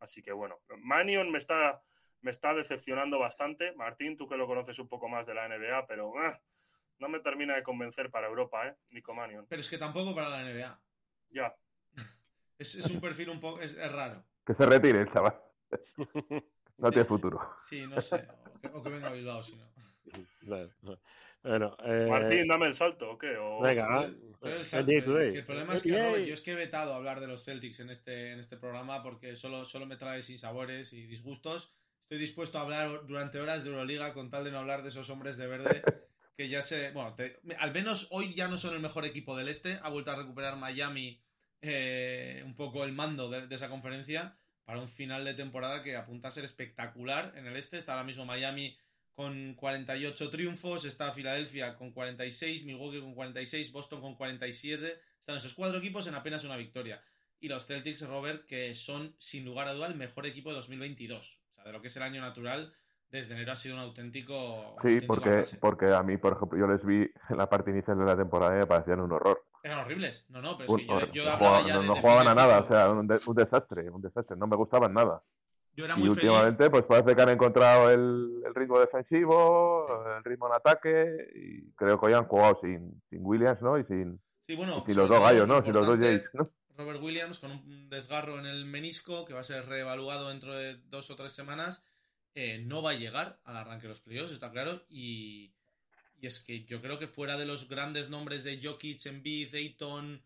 Así que bueno, Manion me está, me está decepcionando bastante. Martín, tú que lo conoces un poco más de la NBA, pero ah, no me termina de convencer para Europa, ¿eh? Nico Manion. Pero es que tampoco para la NBA. Ya, Es, es un perfil un poco. Es, es raro. Que se retire el chaval. No tiene futuro. Sí, no sé. O que, o que venga a Bilbao, si no. Bueno, eh, Martín, dame el salto, ¿o qué? O- venga, el salto, es que el problema es que. Robert, yo es que he vetado hablar de los Celtics en este, en este programa porque solo, solo me trae sinsabores y disgustos. Estoy dispuesto a hablar durante horas de Euroliga con tal de no hablar de esos hombres de verde que ya se... Bueno, te- al menos hoy ya no son el mejor equipo del este. Ha vuelto a recuperar Miami eh, un poco el mando de, de esa conferencia para un final de temporada que apunta a ser espectacular en el este. Está ahora mismo Miami con 48 triunfos, está Filadelfia con 46, Milwaukee con 46, Boston con 47. Están esos cuatro equipos en apenas una victoria. Y los Celtics, Robert, que son sin lugar a duda el mejor equipo de 2022. O sea, de lo que es el año natural desde enero ha sido un auténtico. Sí, porque, porque a mí, por ejemplo, yo les vi en la parte inicial de la temporada y me parecían un horror. Eran horribles. No, no, pero es que yo, no, hablaba ya no, jugaban a nada, o sea, un, desastre, un desastre. No me gustaban nada. Yo era muy y últimamente, pues parece que han encontrado el, el, ritmo defensivo, el ritmo en ataque, y creo que hoy han jugado sin, sin Williams, ¿no? Y sin, sí, bueno, los dos gallos, ¿no? Sin los dos Jays, ¿no? Robert Williams con un desgarro en el menisco que va a ser reevaluado dentro de dos o tres semanas, eh, no va a llegar al arranque de los playoffs, está claro, y, y, es que yo creo que fuera de los grandes nombres de Jokic, Embiid, Ayton,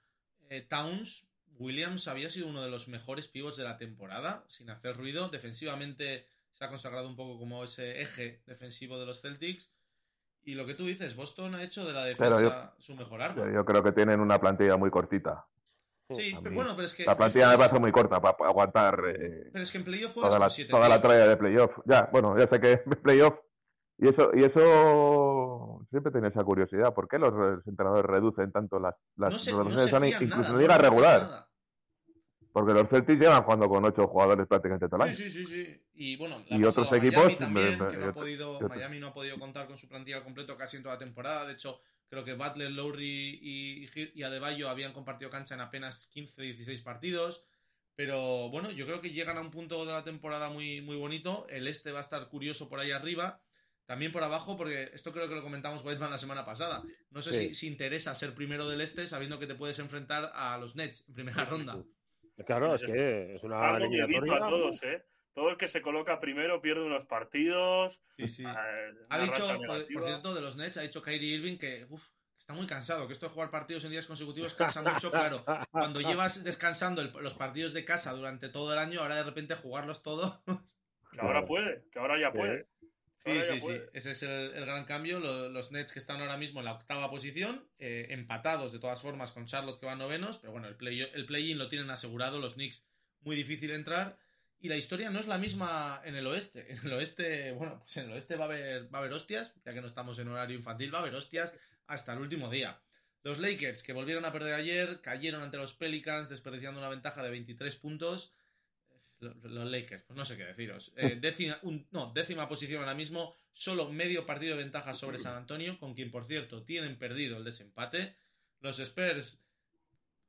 eh, Towns, Williams había sido uno de los mejores pivots de la temporada, sin hacer ruido, defensivamente se ha consagrado un poco como ese eje defensivo de los Celtics, y lo que tú dices, Boston ha hecho de la defensa su mejor arma. Yo creo que tienen una plantilla muy cortita. Sí, pero bueno, pero es que. La plantilla me parece muy corta para, aguantar. Eh, pero es que en playoff toda, la, toda la traya de playoff. Ya, bueno, ya sé que en playoff. Y eso, y eso siempre tiene esa curiosidad. ¿Por qué los entrenadores reducen tanto las, las no se, incluso en liga regular? Porque los Celtics llevan jugando con ocho jugadores prácticamente todo el año. Sí, sí, sí. sí. Y bueno, y otros equipos. También, que no ha podido, Miami no ha podido contar con su plantilla al completo casi en toda la temporada. De hecho, Creo que Butler, Lowry y, y Adebayo habían compartido cancha en apenas 15-16 partidos. Pero bueno, yo creo que llegan a un punto de la temporada muy, muy bonito. El este va a estar curioso por ahí arriba. También por abajo, porque esto creo que lo comentamos Weidman la semana pasada. No sé si, interesa ser primero del este sabiendo que te puedes enfrentar a los Nets en primera ronda. Claro, es que es una a todos, ¿eh? todo el que se coloca primero pierde unos partidos. Sí, sí. Eh, ha dicho, por, cierto, de los Nets, ha dicho Kyrie Irving que está muy cansado, que esto de jugar partidos en días consecutivos cansa mucho, claro. Cuando llevas descansando los partidos de casa durante todo el año, ahora de repente jugarlos todos. Que ahora puede, que ahora ya puede. Sí, sí, sí. Ese es el, gran cambio. Los, Nets que están ahora mismo en la octava posición, eh, empatados de todas formas con Charlotte que van novenos, pero bueno, el play-in el play lo tienen asegurado, los Knicks muy difícil entrar. Y la historia no es la misma en el oeste. En el oeste, bueno, pues en el oeste va a haber, va a haber hostias, ya que no estamos en horario infantil, va a haber hostias hasta el último día. Los Lakers, que volvieron a perder ayer, cayeron ante los Pelicans, desperdiciando una ventaja de 23 puntos. Los, Lakers, pues no sé qué deciros. Eh, décima, no, décima posición ahora mismo, solo medio partido de ventaja sobre San Antonio, con quien, por cierto, tienen perdido el desempate. Los Spurs.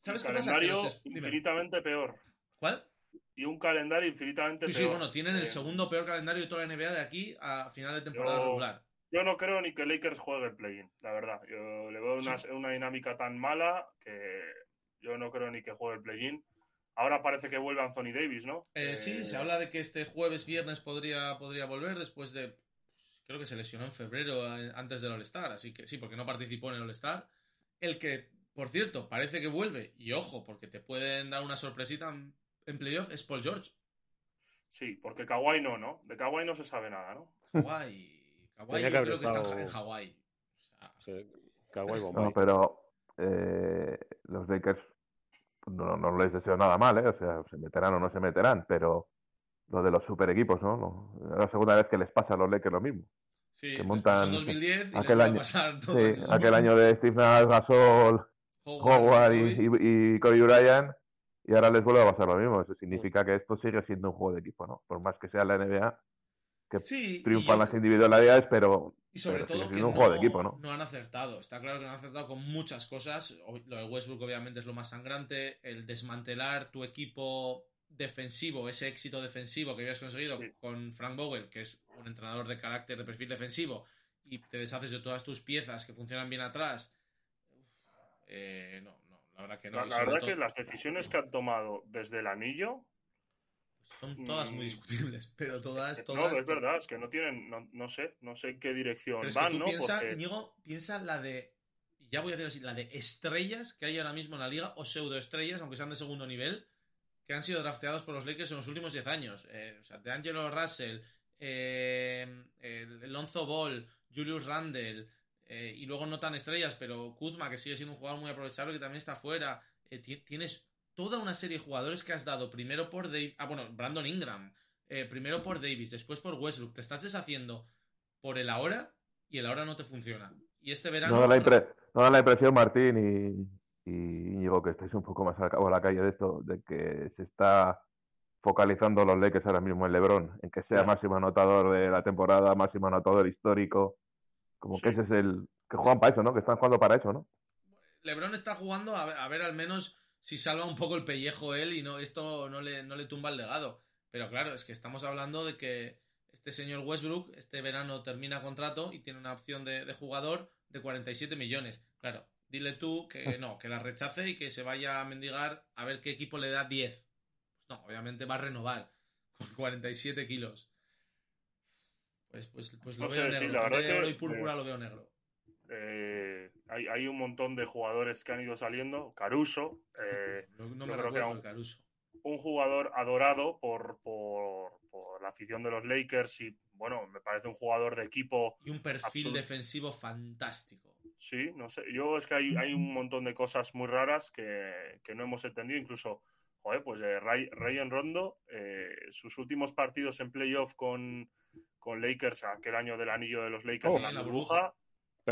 ¿Sabes qué pasa? infinitamente peor. ¿Cuál? y un calendario infinitamente sí, peor. Sí, bueno, tienen el eh, segundo peor calendario de toda la NBA de aquí a final de temporada regular. Yo no creo ni que Lakers juegue el play-in, la verdad. Yo le veo una, dinámica tan mala que yo no creo ni que juegue el play-in. Ahora parece que vuelve Anthony Davis, ¿no? Eh, sí, se habla de que este jueves, viernes podría, podría volver después de. Creo que se lesionó en febrero eh, antes del All-Star, así que sí, porque no participó en el All-Star. El que, por cierto, parece que vuelve, y ojo, porque te pueden dar una sorpresita en playoff es Paul George. Sí, porque Kawhi no, ¿no? De Kawhi no se sabe nada, ¿no? Kawhi. Kawhi yo creo que está en Hawái. sí, Kawhi No, pero eh, los Lakers no, no, les deseo nada mal, ¿eh? O sea, se meterán o no se meterán, pero lo de los super equipos, ¿no? Es la segunda vez que les pasa a los Lakers lo mismo. Sí, que montan 2010 y aquel año, sí, aquel año de Steve Nash, Gasol, Howard, y, y Kobe Bryant y ahora les vuelve a pasar lo mismo. Eso significa que esto sigue siendo un juego de equipo, ¿no? Por más que sea la NBA, que triunfan las individualidades, pero, y sobre todo que un juego de equipo, ¿no? No han acertado. Está claro que no han acertado con muchas cosas. Lo de Westbrook obviamente es lo más sangrante. El desmantelar tu equipo defensivo, ese éxito defensivo que habías conseguido con Frank Vogel, que es un entrenador de carácter de perfil defensivo, y te deshaces de todas tus piezas que funcionan bien atrás. Eh, no, la verdad que La, que las decisiones que han tomado desde el anillo. Son todas muy mm, discutibles, pero todas, No, es verdad, es que no tienen, no, sé, no sé en qué dirección van, ¿no? Piensa, piensa la de, ya voy a decir así, la de estrellas que hay ahora mismo en la liga, o pseudoestrellas, aunque sean de segundo nivel, que han sido drafteados por los Lakers en los últimos 10 años. Eh, o sea, de Angelo Russell, eh, el Lonzo Ball, Julius Randle, eh, y luego no tan estrellas, pero Kuzma, que sigue siendo un jugador muy aprovechable, que también está fuera. Eh, tienes toda una serie de jugadores que has dado primero por Davis. Ah, bueno, Brandon Ingram. Eh, primero por Davis, después por Westbrook. Te estás deshaciendo por el ahora y el ahora no te funciona. Y este verano. No da la, no da la impresión, Martín y, y que estáis un poco más al cabo de la calle de esto, de que se está focalizando los Lakers ahora mismo en LeBron, en que sea máximo anotador de la temporada, máximo anotador histórico. Como que ese es el. que juegan para eso, ¿no? Que están jugando para eso, ¿no? LeBron está jugando a ver, al menos si salva un poco el pellejo él y no esto no le, no le tumba el legado. Pero claro, es que estamos hablando de que este señor Westbrook este verano termina contrato y tiene una opción de, de jugador de 47 millones. Claro, dile tú que no, que la rechace y que se vaya a mendigar a ver qué equipo le da 10. Pues no, obviamente va a renovar con 47 kilos. Pues, pues, pues lo veo negro. la de oro y púrpura lo veo negro. Eh, hay, hay, un montón de jugadores que han ido saliendo. Caruso. Eh, no, me creo que un, Caruso. Un jugador adorado por, por, por, la afición de los Lakers y, bueno, me parece un jugador de equipo. Y un perfil defensivo fantástico. Sí, no sé. Yo es que hay, hay un montón de cosas muy raras que, que no hemos entendido. Incluso, joder, pues eh, Ray, en Rondo, eh, sus últimos partidos en playoff con, con Lakers, aquel año del anillo de los Lakers oh, en la, burbuja.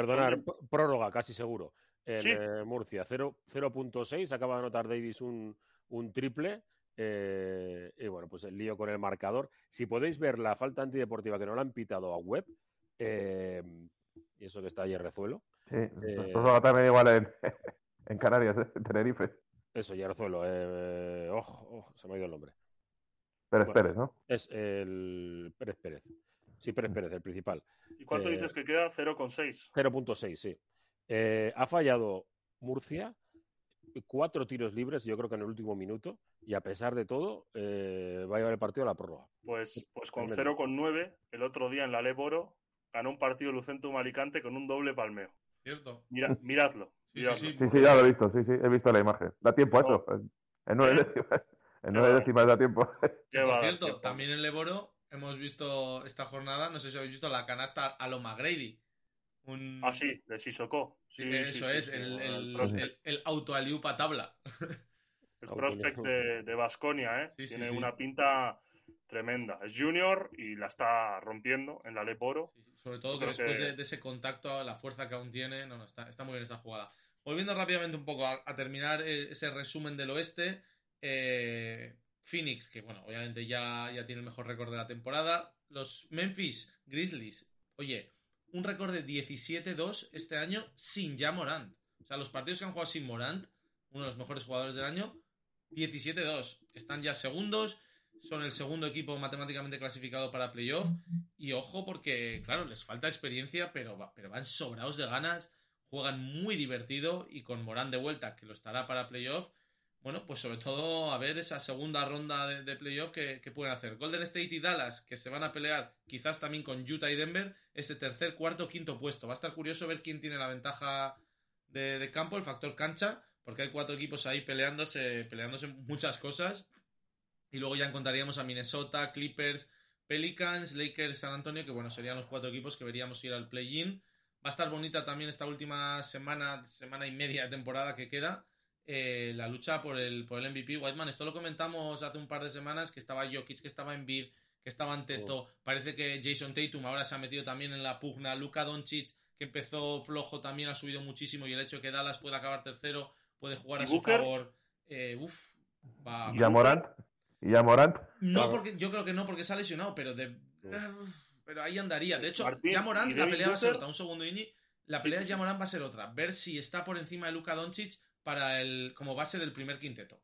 Perdonar, prórroga, casi seguro. En eh, Murcia, 0.6, acaba de anotar Davis un, un triple. y bueno, pues el lío con el marcador. Si podéis ver la falta antideportiva que no la han pitado a web, y eso que está ayer Rezuelo, Sí, eh, también igual en, en Canarias, en Tenerife. Eso, Yerzuelo. Eh, oh, se me ha ido el nombre. Pérez Pérez, ¿no? Es el Pérez Pérez. Sí, Pérez Pérez, el principal. ¿Y cuánto dices que queda? 0,6. 0.6, sí. Eh, ha fallado Murcia cuatro tiros libres, yo creo que en el último minuto, y a pesar de todo, eh, va a llevar el partido a la prórroga. Pues, pues con 0,9, el otro día en la Leboro, ganó un partido Lucentum Alicante con un doble palmeo. ¿Cierto? Mira, miradlo. Sí, Sí, sí, ya lo he visto, sí, sí, he visto la imagen. Da tiempo a eso. En nueve ¿Eh? décimas. En nueve décimas da tiempo. Por cierto, también en Leboro hemos visto esta jornada, no sé si habéis visto la canasta a lo McGrady. Un... Ah, sí, de Sissoko. Sí, eso es, el, el, el, auto aliupa tabla. El prospect de Vasconia, ¿eh? Tiene una pinta tremenda. Es junior y la está rompiendo en la Leporo. sobre todo que después De, ese contacto, la fuerza que aún tiene, no, no, está, está muy bien esa jugada. Volviendo rápidamente un poco a, terminar eh, ese resumen del oeste, eh, Phoenix, que bueno, obviamente ya, ya tiene el mejor récord de la temporada. Los Memphis Grizzlies, oye, un récord de 17-2 este año sin ya Morant. O sea, los partidos que han jugado sin Morant, uno de los mejores jugadores del año, 17-2. Están ya segundos son el segundo equipo matemáticamente clasificado para playoff. Y ojo, porque, claro, les falta experiencia, pero, pero van sobrados de ganas, juegan muy divertido y con Morán de vuelta, que lo estará para playoff. Bueno, pues sobre todo a ver esa segunda ronda de, playoff que, pueden hacer. Golden State y Dallas, que se van a pelear quizás también con Utah y Denver, ese tercer, cuarto, quinto puesto. Va a estar curioso ver quién tiene la ventaja de, de campo, el factor cancha, porque hay cuatro equipos ahí peleándose, peleándose muchas cosas. Y luego ya encontraríamos a Minnesota, Clippers, Pelicans, Lakers, San Antonio, que bueno, serían los cuatro equipos que veríamos ir al play-in. Va a estar bonita también esta última semana, semana y media de temporada que queda. Eh, la lucha por el, por el MVP. Whiteman, esto lo comentamos hace un par de semanas, que estaba Jokic, que estaba en Bid, que estaba en Teto. Oh. Parece que Jason Tatum ahora se ha metido también en la pugna. Luka Doncic, que empezó flojo, también ha subido muchísimo. Y el hecho de que Dallas pueda acabar tercero, puede jugar a su favor. Eh, uf, va, ¿Y a Morant? ¿Y ya Morant? No, porque yo creo que no, porque se ha lesionado, pero de. Pero ahí andaría. De hecho, ya Morant, la pelea va a ser otra. Un segundo, Ini. La pelea de Morant va a ser otra. Ver si está por encima de Luka Doncic para el, como base del primer quinteto.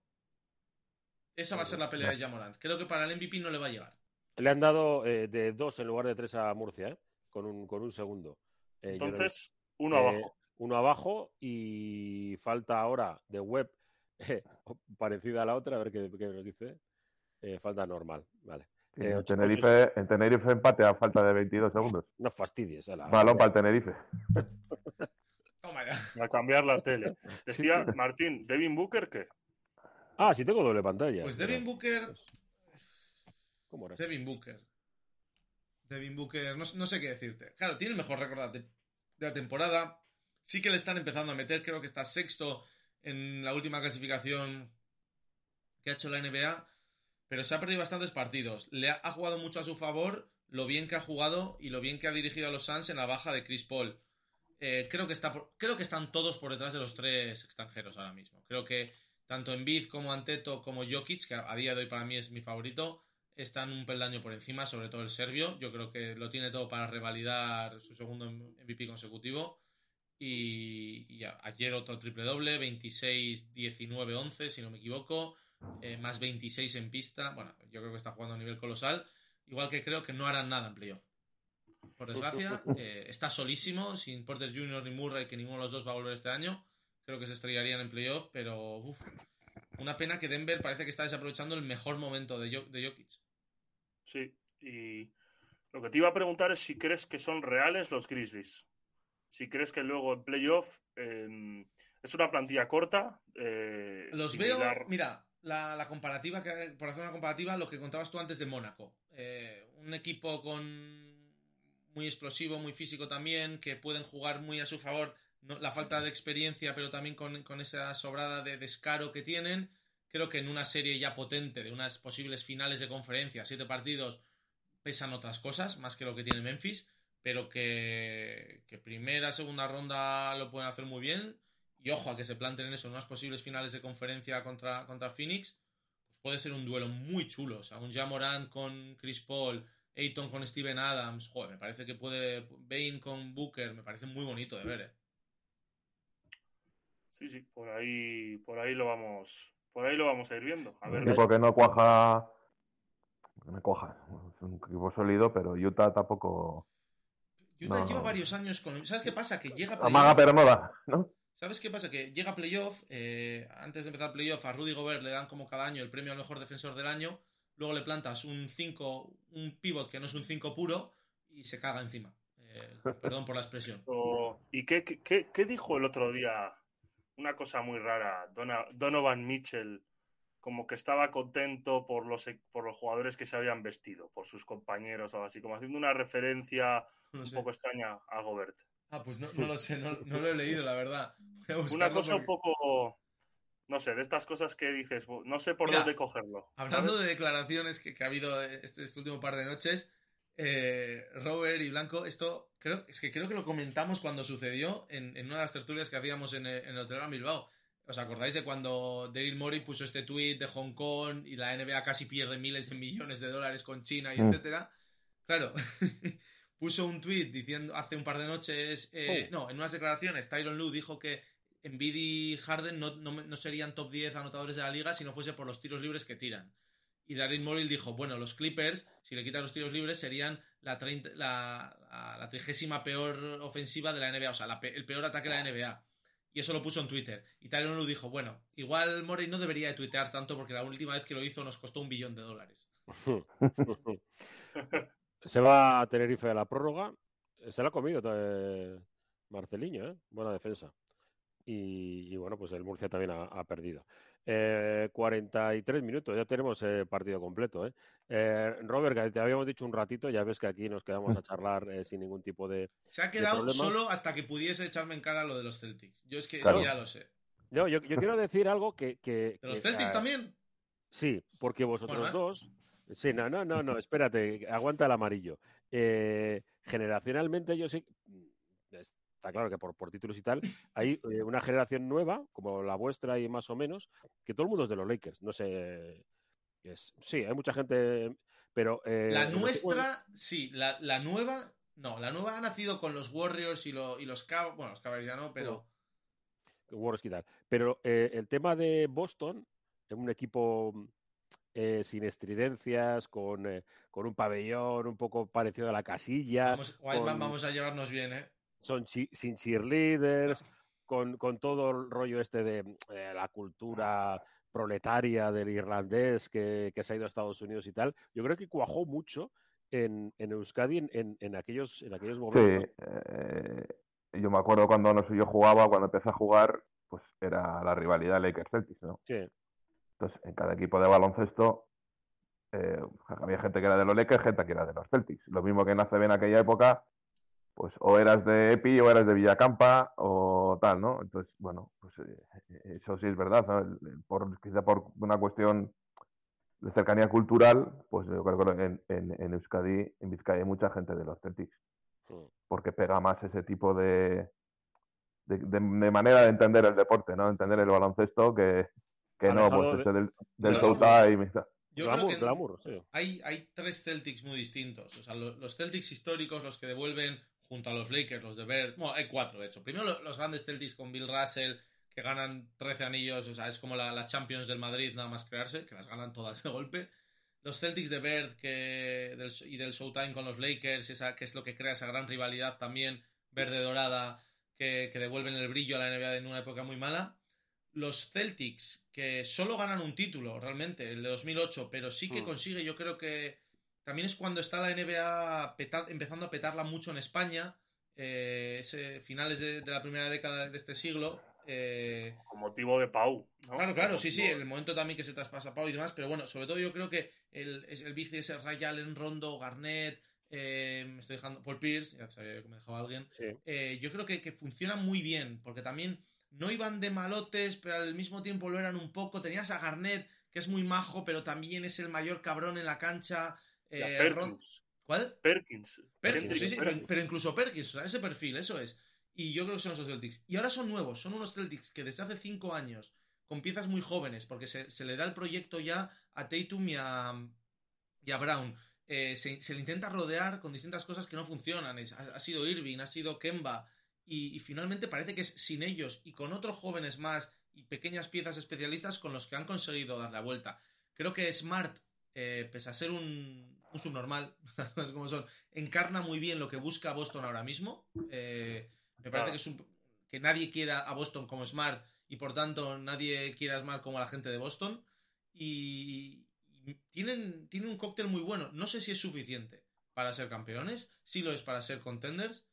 Esa va a ser la pelea de Jamorant. Creo que para el MVP no le va a llegar. Le han dado eh, de dos en lugar de tres a Murcia, ¿eh? con, un, con un segundo. Eh, Entonces, uno abajo. Uno abajo y falta ahora de web parecida a la otra, a ver qué nos dice. Eh, falta normal, vale. Eh, en, Tenerife, en, Tenerife, empate a falta de 22 segundos. No fastidies. La... Balón para el Tenerife. A cambiar la tele. Decía Martín, ¿Devin Booker qué? Ah, sí tengo doble pantalla. Pues Devin Booker... ¿Cómo era? Devin Booker. Devin Booker, no, sé qué decirte. Claro, tiene el mejor récord de, de la temporada. Sí que le están empezando a meter, creo que está sexto en la última clasificación que ha hecho la NBA pero se ha perdido bastantes partidos. Le ha, jugado mucho a su favor lo bien que ha jugado y lo bien que ha dirigido a los Suns en la baja de Chris Paul. Eh, creo, que está creo que están todos por detrás de los tres extranjeros ahora mismo. Creo que tanto en Biz como Anteto como Jokic, que a día de hoy para mí es mi favorito, están un peldaño por encima, sobre todo el serbio. Yo creo que lo tiene todo para revalidar su segundo MVP consecutivo. Y, ayer otro triple doble, 26, 19, 11, si no me equivoco, eh, más 26 en pista. Bueno, yo creo que está jugando a nivel colosal. Igual que creo que no harán nada en playoff. Por desgracia, eh, está solísimo, sin Porter Jr. ni Murray, que ninguno de los dos va a volver este año. Creo que se estrellarían en playoff, pero una pena que Denver parece que está desaprovechando el mejor momento de, de Jokic. Sí, y lo que te iba a preguntar es si crees que son reales los Grizzlies. Si crees que luego en playoff em, es una plantilla corta. Eh, los veo, mira, la, comparativa, por hacer una comparativa, lo que contabas tú antes de Mónaco. Eh, un equipo con muy explosivo, muy físico también, que pueden jugar muy a su favor la falta de experiencia, pero también con, con, esa sobrada de descaro que tienen. Creo que en una serie ya potente de unas posibles finales de conferencia, siete partidos, pesan otras cosas, más que lo que tiene Memphis, pero que, primera, segunda ronda lo pueden hacer muy bien. Y ojo a que se planten en eso, unas posibles finales de conferencia contra, contra Phoenix, pues puede ser un duelo muy chulo. O sea, un Jamorant con Chris Paul, Ayton con Steven Adams, joder, me parece que puede. Bane con Booker, me parece muy bonito de ver, ¿eh? Sí, sí, por ahí, por ahí lo vamos, por ahí lo vamos a ir viendo. A ver, un equipo que no cuaja, no cuaja, es un equipo sólido, pero Utah tampoco. Utah lleva varios años con. ¿Sabes qué pasa? Que llega. Amaga pero no da, ¿no? ¿Sabes qué pasa? Que llega playoff, eh, antes de empezar playoff, a Rudy Gobert le dan como cada año el premio al mejor defensor del año, luego le plantas un 5, un pivot que no es un 5 puro y se caga encima. Eh, perdón por la expresión. ¿Y qué, qué, qué, dijo el otro día? Una cosa muy rara. Donovan Mitchell, como que estaba contento por los, por los jugadores que se habían vestido, por sus compañeros o así, como haciendo una referencia un poco extraña a Gobert. Ah, pues no, lo sé, no, lo he leído, la verdad. Una cosa un poco, no sé, de estas cosas que dices, no sé por dónde cogerlo. Hablando de declaraciones que, ha habido este, este, último par de noches, eh, Robert y Blanco, esto creo, es que creo que lo comentamos cuando sucedió en, una de las tertulias que hacíamos en el, en el Hotel Bilbao. ¿Os acordáis de cuando Daryl Morey puso este tweet de Hong Kong y la NBA casi pierde miles de millones de dólares con China y mm. etcétera? Claro, puso un tweet diciendo hace un par de noches, eh, oh. no, en unas declaraciones, Tyron Lue dijo que Embiid y Harden no, serían top 10 anotadores de la liga si no fuese por los tiros libres que tiran. Y Daryl Morey dijo, bueno, los Clippers, si le quitan los tiros libres, serían la, la, trigésima peor ofensiva de la NBA, o sea, el peor ataque de la NBA. Y eso lo puso en Twitter. Y Tyron Lue dijo, bueno, igual Morey no debería de tuitear tanto porque la última vez que lo hizo nos costó un billón de dólares. Se va a Tenerife a la prórroga. Se la ha comido eh, Marceliño, ¿eh? Buena defensa. Y, bueno, pues el Murcia también ha, perdido. 43 eh, minutos, ya tenemos eh, partido completo. ¿eh? Robert, te habíamos dicho un ratito, ya ves que aquí nos quedamos a charlar sin ningún tipo de. Se ha quedado solo hasta que pudiese echarme en cara lo de los Celtics. Yo es que eso ya lo sé. Yo, yo, quiero decir algo que. que ¿De los Celtics también? Sí, porque vosotros dos Sí, no, no, no, no, espérate, aguanta el amarillo. Eh, generacionalmente yo sé, está claro que por, por títulos y tal, hay eh, una generación nueva, como la vuestra y más o menos, que todo el mundo es de los Lakers. No sé, es, sí, hay mucha gente, pero... Eh, la nuestra, sí, la, la, nueva, no, la nueva ha nacido con los Warriors y, lo, y los Cavs, bueno, los Cavs ya no, pero... Warriors y tal. Pero el tema de Boston, es un equipo eh, sin estridencias, con, eh, con, un pabellón un poco parecido a la casilla. Vamos, a llevarnos bien, ¿eh? Son sin cheerleaders, con, con, todo el rollo este de eh, la cultura proletaria del irlandés que, que, se ha ido a Estados Unidos y tal. Yo creo que cuajó mucho en, en Euskadi en, en, aquellos, en aquellos momentos. Sí, yo me acuerdo cuando no sé, yo jugaba, cuando empecé a jugar, pues era la rivalidad Lakers-Celtics, ¿no? Sí. Entonces, en cada equipo de baloncesto eh, había gente que era de los Lakers, gente que era de los Celtics. Lo mismo que nace en aquella época, pues o eras de Epi o eras de Villacampa o tal, ¿no? Entonces, bueno, pues eh, eso sí es verdad, Por, quizá por una cuestión de cercanía cultural, pues yo creo que en, en, Euskadi, en Vizcaya hay mucha gente de los Celtics, porque pega más ese tipo de, de, de, manera de entender el deporte, ¿no? Entender el baloncesto que, Que no, pues este del, del Showtime. Yo creo que hay, hay tres Celtics muy distintos. O sea, los, Celtics históricos, los que devuelven junto a los Lakers, los de Bird. Bueno, hay cuatro, de hecho. Primero los grandes Celtics con Bill Russell, que ganan 13 anillos. O sea, es como la, Champions del Madrid, nada más crearse, que las ganan todas de golpe. Los Celtics de Bird que, y del Showtime con los Lakers, esa, que es lo que crea esa gran rivalidad también, verde-dorada, que, que devuelven el brillo a la NBA en una época muy mala los Celtics, que solo ganan un título realmente, el de 2008, pero sí que mm. consigue, yo creo que también es cuando está la NBA empezando a petarla mucho en España, eh, finales de, la primera década de este siglo. Eh, Con motivo de Pau. Claro, claro, sí, sí, el momento también que se traspasa Pau y demás, pero bueno, sobre todo yo creo que el, el bici es el Ray Allen, Rondo, Garnett, eh, me estoy dejando Paul Pierce, ya sabía que me dejaba alguien. yo creo que, que, funciona muy bien, porque también no iban de malotes, pero al mismo tiempo lo eran un poco. Tenías a Garnett, que es muy majo, pero también es el mayor cabrón en la cancha. Eh, Perkins. ¿Cuál? Perkins. Perkins, sí, sí, Pero, incluso Perkins, o sea, ese perfil, eso es. Y yo creo que son esos Celtics. Y ahora son nuevos, son unos Celtics que desde hace cinco años, con piezas muy jóvenes, porque se, le da el proyecto ya a Tatum y a, y a Brown. Eh, se, le intenta rodear con distintas cosas que no funcionan. ha sido Irving, ha sido Kemba, y, finalmente parece que es sin ellos y con otros jóvenes más y pequeñas piezas especialistas con los que han conseguido dar la vuelta. Creo que Smart, eh, pese a ser un, un subnormal, como son, encarna muy bien lo que busca Boston ahora mismo. Eh, me parece que, es un, que nadie quiera a Boston como Smart y por tanto nadie quiera a Smart como a la gente de Boston. Y, tienen, tienen un cóctel muy bueno. No sé si es suficiente para ser campeones, sí lo es para ser contenders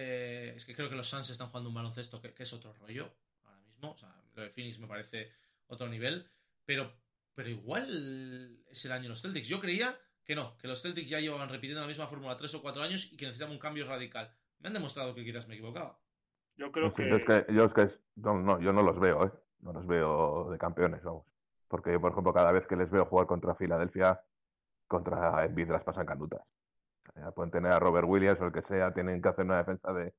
eh, es que creo que los Suns están jugando un baloncesto que, es otro rollo ahora mismo. O sea, lo de Phoenix me parece otro nivel. Pero, pero igual es el año de los Celtics. Yo creía que no, que los Celtics ya llevaban repitiendo la misma fórmula tres o cuatro años y que necesitaban un cambio radical. Me han demostrado que quizás me equivocaba. Yo creo que. Yo es que, no, yo no los veo, ¿eh? No los veo de campeones, vamos. Porque yo, por ejemplo, cada vez que les veo jugar contra Filadelfia, contra Envid las pasan canutas pueden tener a Robert Williams o el que sea, tienen que hacer una defensa de,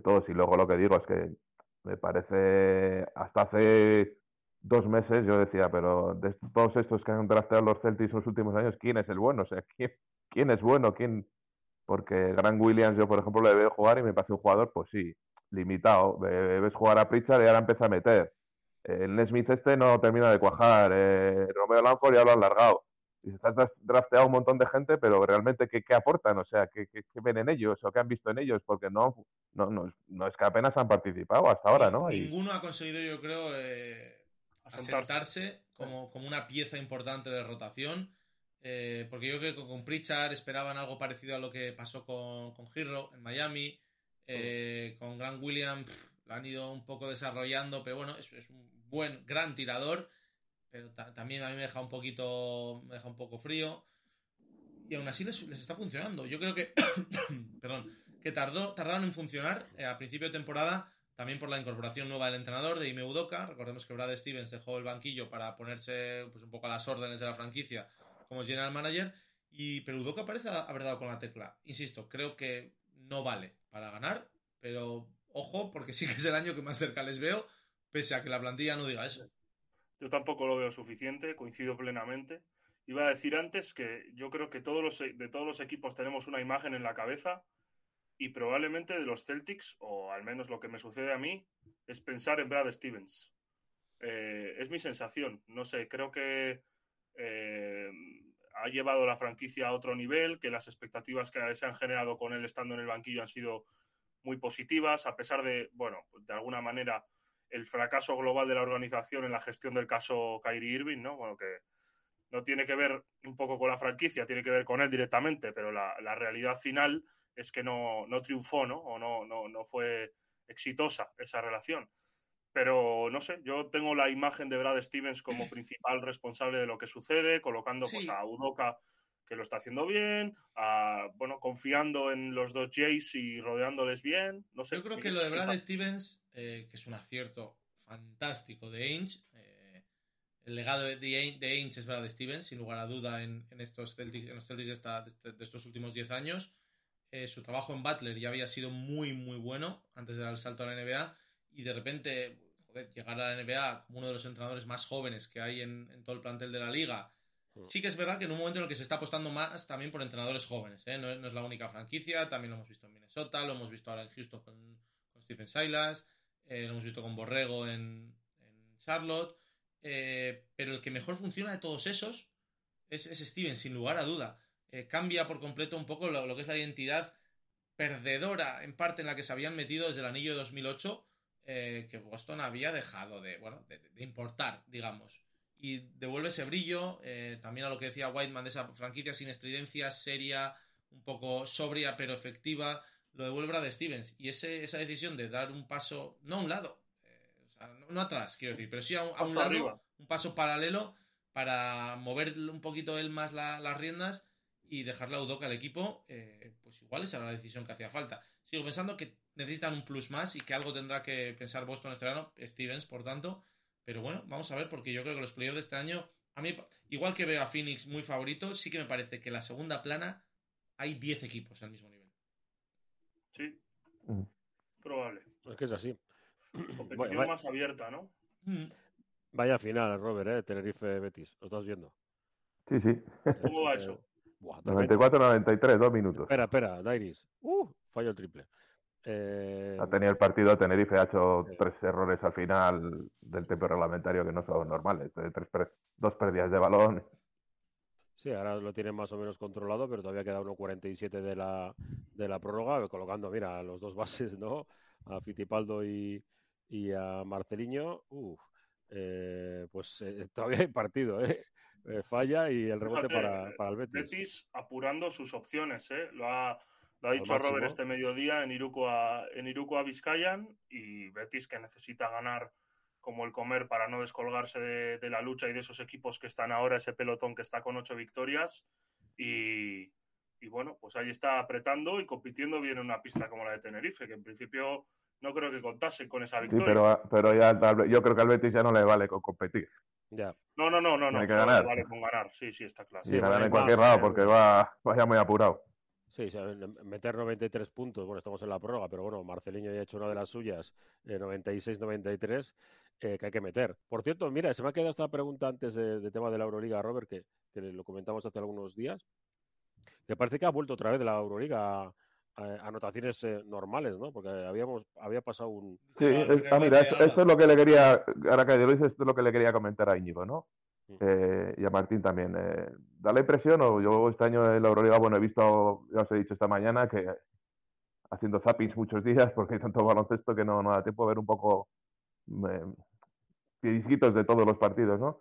todos. Y luego lo que digo es que me parece, hasta hace dos meses yo decía, pero de todos estos que han drafteado los Celtics en los últimos años, ¿quién es el bueno? O sea, ¿quién, quién es bueno? ¿Quién? Porque Grant Williams yo, por ejemplo, le veo jugar y me parece un jugador, pues sí, limitado. Ves jugar a Pritchard y ahora empieza a meter. El Nesmith este no termina de cuajar. Eh, Romeo Lanford ya lo han largado y se has drafteado un montón de gente, pero realmente, ¿qué, qué aportan? O sea, ¿qué, ¿qué, ven en ellos o qué han visto en ellos? Porque no, no, no, es que apenas han participado hasta ahora, ¿no? Ninguno ha conseguido, yo creo, eh, asentarse como, como una pieza importante de rotación. Eh, porque yo creo que con Pritchard esperaban algo parecido a lo que pasó con, con Hero en Miami. Eh, con Grant Williams lo han ido un poco desarrollando, pero bueno, es, es un buen, gran tirador pero también a mí me deja un poquito, me deja un poco frío. Y aún así les, está funcionando. Yo creo que, perdón, que tardó, tardaron en funcionar eh, a principio de temporada, también por la incorporación nueva del entrenador de Ime Udoka. Recordemos que Brad Stevens dejó el banquillo para ponerse pues, un poco a las órdenes de la franquicia como general manager. Y, pero Udoka parece haber dado con la tecla. Insisto, creo que no vale para ganar, pero ojo, porque sí que es el año que más cerca les veo, pese a que la plantilla no diga eso. Yo tampoco lo veo suficiente, coincido plenamente. Iba a decir antes que yo creo que todos los, de todos los equipos tenemos una imagen en la cabeza y probablemente de los Celtics, o al menos lo que me sucede a mí, es pensar en Brad Stevens. Eh, es mi sensación. No sé, creo que eh, ha llevado la franquicia a otro nivel, que las expectativas que se han generado con él estando en el banquillo han sido muy positivas, a pesar de, bueno, de alguna manera el fracaso global de la organización en la gestión del caso Kyrie Irving, ¿no? Bueno, que no tiene que ver un poco con la franquicia, tiene que ver con él directamente, pero la, realidad final es que no, no triunfó, ¿no? O no, no, no fue exitosa esa relación. Pero no sé, yo tengo la imagen de Brad Stevens como principal responsable de lo que sucede, colocando pues, a Udoka que lo está haciendo bien, bueno, confiando en los dos Jays y rodeándoles bien. No sé. Yo creo que lo de Brad Stevens, eh, que es un acierto fantástico de Ainge, eh, el legado de, de, Ainge es Brad Stevens, sin lugar a duda, en, estos Celtics, en los Celtics de, este, de, estos últimos 10 años. Eh, su trabajo en Butler ya había sido muy, muy bueno antes de dar el salto a la NBA y de repente llegar a la NBA como uno de los entrenadores más jóvenes que hay en, todo el plantel de la liga. Mm. Sí que es verdad que en un momento en el que se está apostando más también por entrenadores jóvenes, ¿eh? no, es la única franquicia, también lo hemos visto en Minnesota, lo hemos visto ahora en Houston con, Stephen Silas, eh, lo hemos visto con Borrego en, Charlotte, pero el que mejor funciona de todos esos es, Steven, sin lugar a duda. Cambia por completo un poco lo, que es la identidad perdedora en parte en la que se habían metido desde el anillo de 2008 eh, que Boston había dejado de, bueno, de, importar, digamos. Y devuelve ese brillo, eh, también a lo que decía Whiteman de esa franquicia sin estridencia, seria, un poco sobria pero efectiva, lo devuelve a de Stevens. Y ese, esa decisión de dar un paso, no a un lado, eh, no, atrás, quiero decir, pero sí a un, lado, un paso paralelo para mover un poquito él más las riendas y dejarle a Udoka al equipo, pues igual esa era la decisión que hacía falta. Sigo pensando que necesitan un plus más y que algo tendrá que pensar Boston este verano, Stevens, por tanto. Pero bueno, vamos a ver, porque yo creo que los playoffs de este año, a mí, igual que veo a Phoenix muy favorito, sí que me parece que en la segunda plana hay 10 equipos al mismo nivel. Sí, mm. probable. Es que es así. Competición más abierta, ¿no? Mm. Vaya final, Robert, ¿eh? Tenerife-Betis. ¿Lo estás viendo? Sí, sí. ¿Cómo va eso? 94-93, dos minutos. Espera, espera, Dairis. Uh, fallo el triple. Eh... Ha tenido el partido, Tenerife ha hecho tres errores al final del tiempo reglamentario que no son normales, tres, dos pérdidas de balón. Sí, ahora lo tienen más o menos controlado, pero todavía queda 1.47 de la, de la prórroga, colocando, mira, los dos bases, ¿no? A Fitipaldo y, y a Marceliño. Uf, eh, pues eh, todavía hay partido, ¿eh? ¿Eh? falla y el rebote para, para, el Betis. Betis apurando sus opciones, ¿eh? Lo ha lo ha dicho Robert este mediodía en Iruko en Iruko Vizcayan y Betis que necesita ganar como el comer para no descolgarse de, la lucha y de esos equipos que están ahora, ese pelotón que está con ocho victorias. Y, bueno, pues ahí está apretando y compitiendo bien en una pista como la de Tenerife, que en principio no creo que contase con esa victoria. pero, pero ya, yo creo que al Betis ya no le vale con competir. Ya. No, no, no, no, no, que ganar. le vale con ganar, sí, sí, está claro. Sí, ganar en cualquier lado porque va, vaya muy apurado. Sí, meter 93 puntos, bueno, estamos en la prórroga, pero bueno, Marceliño ya ha hecho una de las suyas, 96-93, eh, que hay que meter. Por cierto, mira, se me ha quedado esta pregunta antes de, tema de la Euroliga, Robert, que, lo comentamos hace algunos días, que parece que ha vuelto otra vez de la Euroliga anotaciones eh, normales, ¿no? Porque habíamos, había pasado un... Sí, ah, mira, esto, es lo que le quería, ahora que lo dices, esto es lo que le quería comentar a Íñigo, ¿no? Eh, y a Martín también. Eh, da la impresión, o yo este año en la Euroliga, bueno, he visto, ya os he dicho esta mañana, que haciendo zappings muchos días, porque hay tanto baloncesto que no, no da tiempo a ver un poco eh, de todos los partidos, ¿no?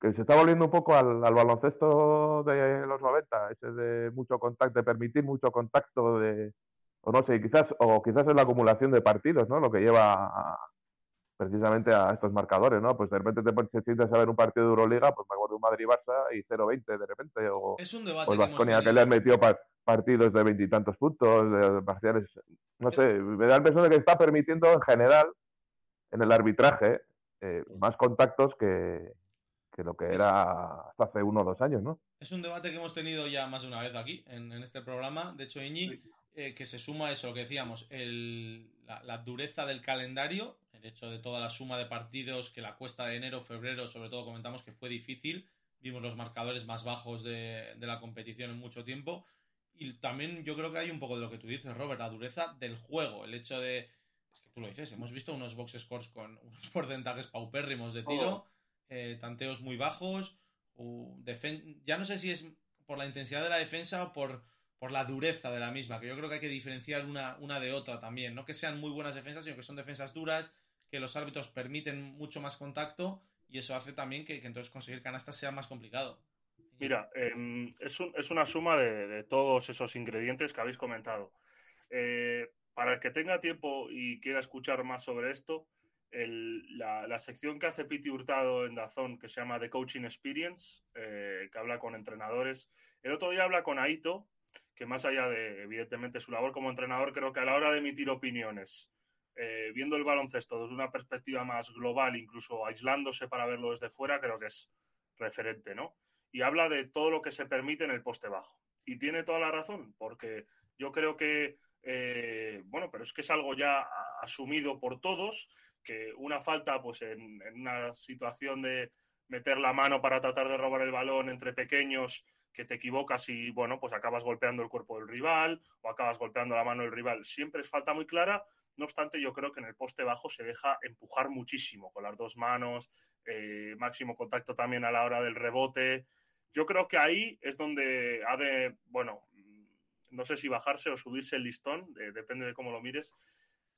Que se está volviendo un poco al, baloncesto de los 90, ese de mucho contacto, de permitir mucho contacto, de, o no sé, quizás, o quizás es la acumulación de partidos, ¿no? Lo que lleva a, precisamente a estos marcadores, ¿no? Pues de repente te sientes a ver un partido de Euroliga, pues me acuerdo de un Madrid-Barça y 0-20 de repente, o, es un debate o el Vasconia que, le han metido partidos de veintitantos puntos, de parciales, no sé, me da la impresión de que está permitiendo en general, en el arbitraje, eh, más contactos que, que lo que era hasta hace uno o dos años, ¿no? Es un debate que hemos tenido ya más de una vez aquí, en, este programa. De hecho, Iñi, eh, que se suma a eso, lo que decíamos, el, la, dureza del calendario el hecho de toda la suma de partidos, que la cuesta de enero, febrero, sobre todo comentamos que fue difícil, vimos los marcadores más bajos de, la competición en mucho tiempo. Y también yo creo que hay un poco de lo que tú dices, Robert, la dureza del juego, el hecho de... Es que tú lo dices, hemos visto unos box scores con unos porcentajes paupérrimos de tiro, oh. Eh, tanteos muy bajos, ya no sé si es por la intensidad de la defensa o por, por la dureza de la misma, que yo creo que hay que diferenciar una, una de otra también, no que sean muy buenas defensas, sino que son defensas duras, que los árbitros permiten mucho más contacto y eso hace también que, entonces conseguir canastas sea más complicado. Mira, em, es, una suma de, todos esos ingredientes que habéis comentado. Eh, para el que tenga tiempo y quiera escuchar más sobre esto, la, sección que hace Piti Hurtado en Dazón, que se llama The Coaching Experience, eh, que habla con entrenadores. El otro día habla con Aito, que más allá de, evidentemente, su labor como entrenador, creo que a la hora de emitir opiniones eh, viendo el baloncesto desde una perspectiva más global, incluso aislándose para verlo desde fuera, creo que es referente, ¿no? Y habla de todo lo que se permite en el poste bajo. Y tiene toda la razón, porque yo creo que, eh, bueno, pero es que es algo ya asumido por todos. Que una falta, pues en, una situación de meter la mano para tratar de robar el balón entre pequeños, que te equivocas y, bueno, pues acabas golpeando el cuerpo del rival o acabas golpeando la mano del rival. Siempre es falta muy clara. No obstante, yo creo que en el poste bajo se deja empujar muchísimo con las dos manos, eh, máximo contacto también a la hora del rebote. Yo creo que ahí es donde ha de, bueno, no sé si bajarse o subirse el listón, depende de cómo lo mires.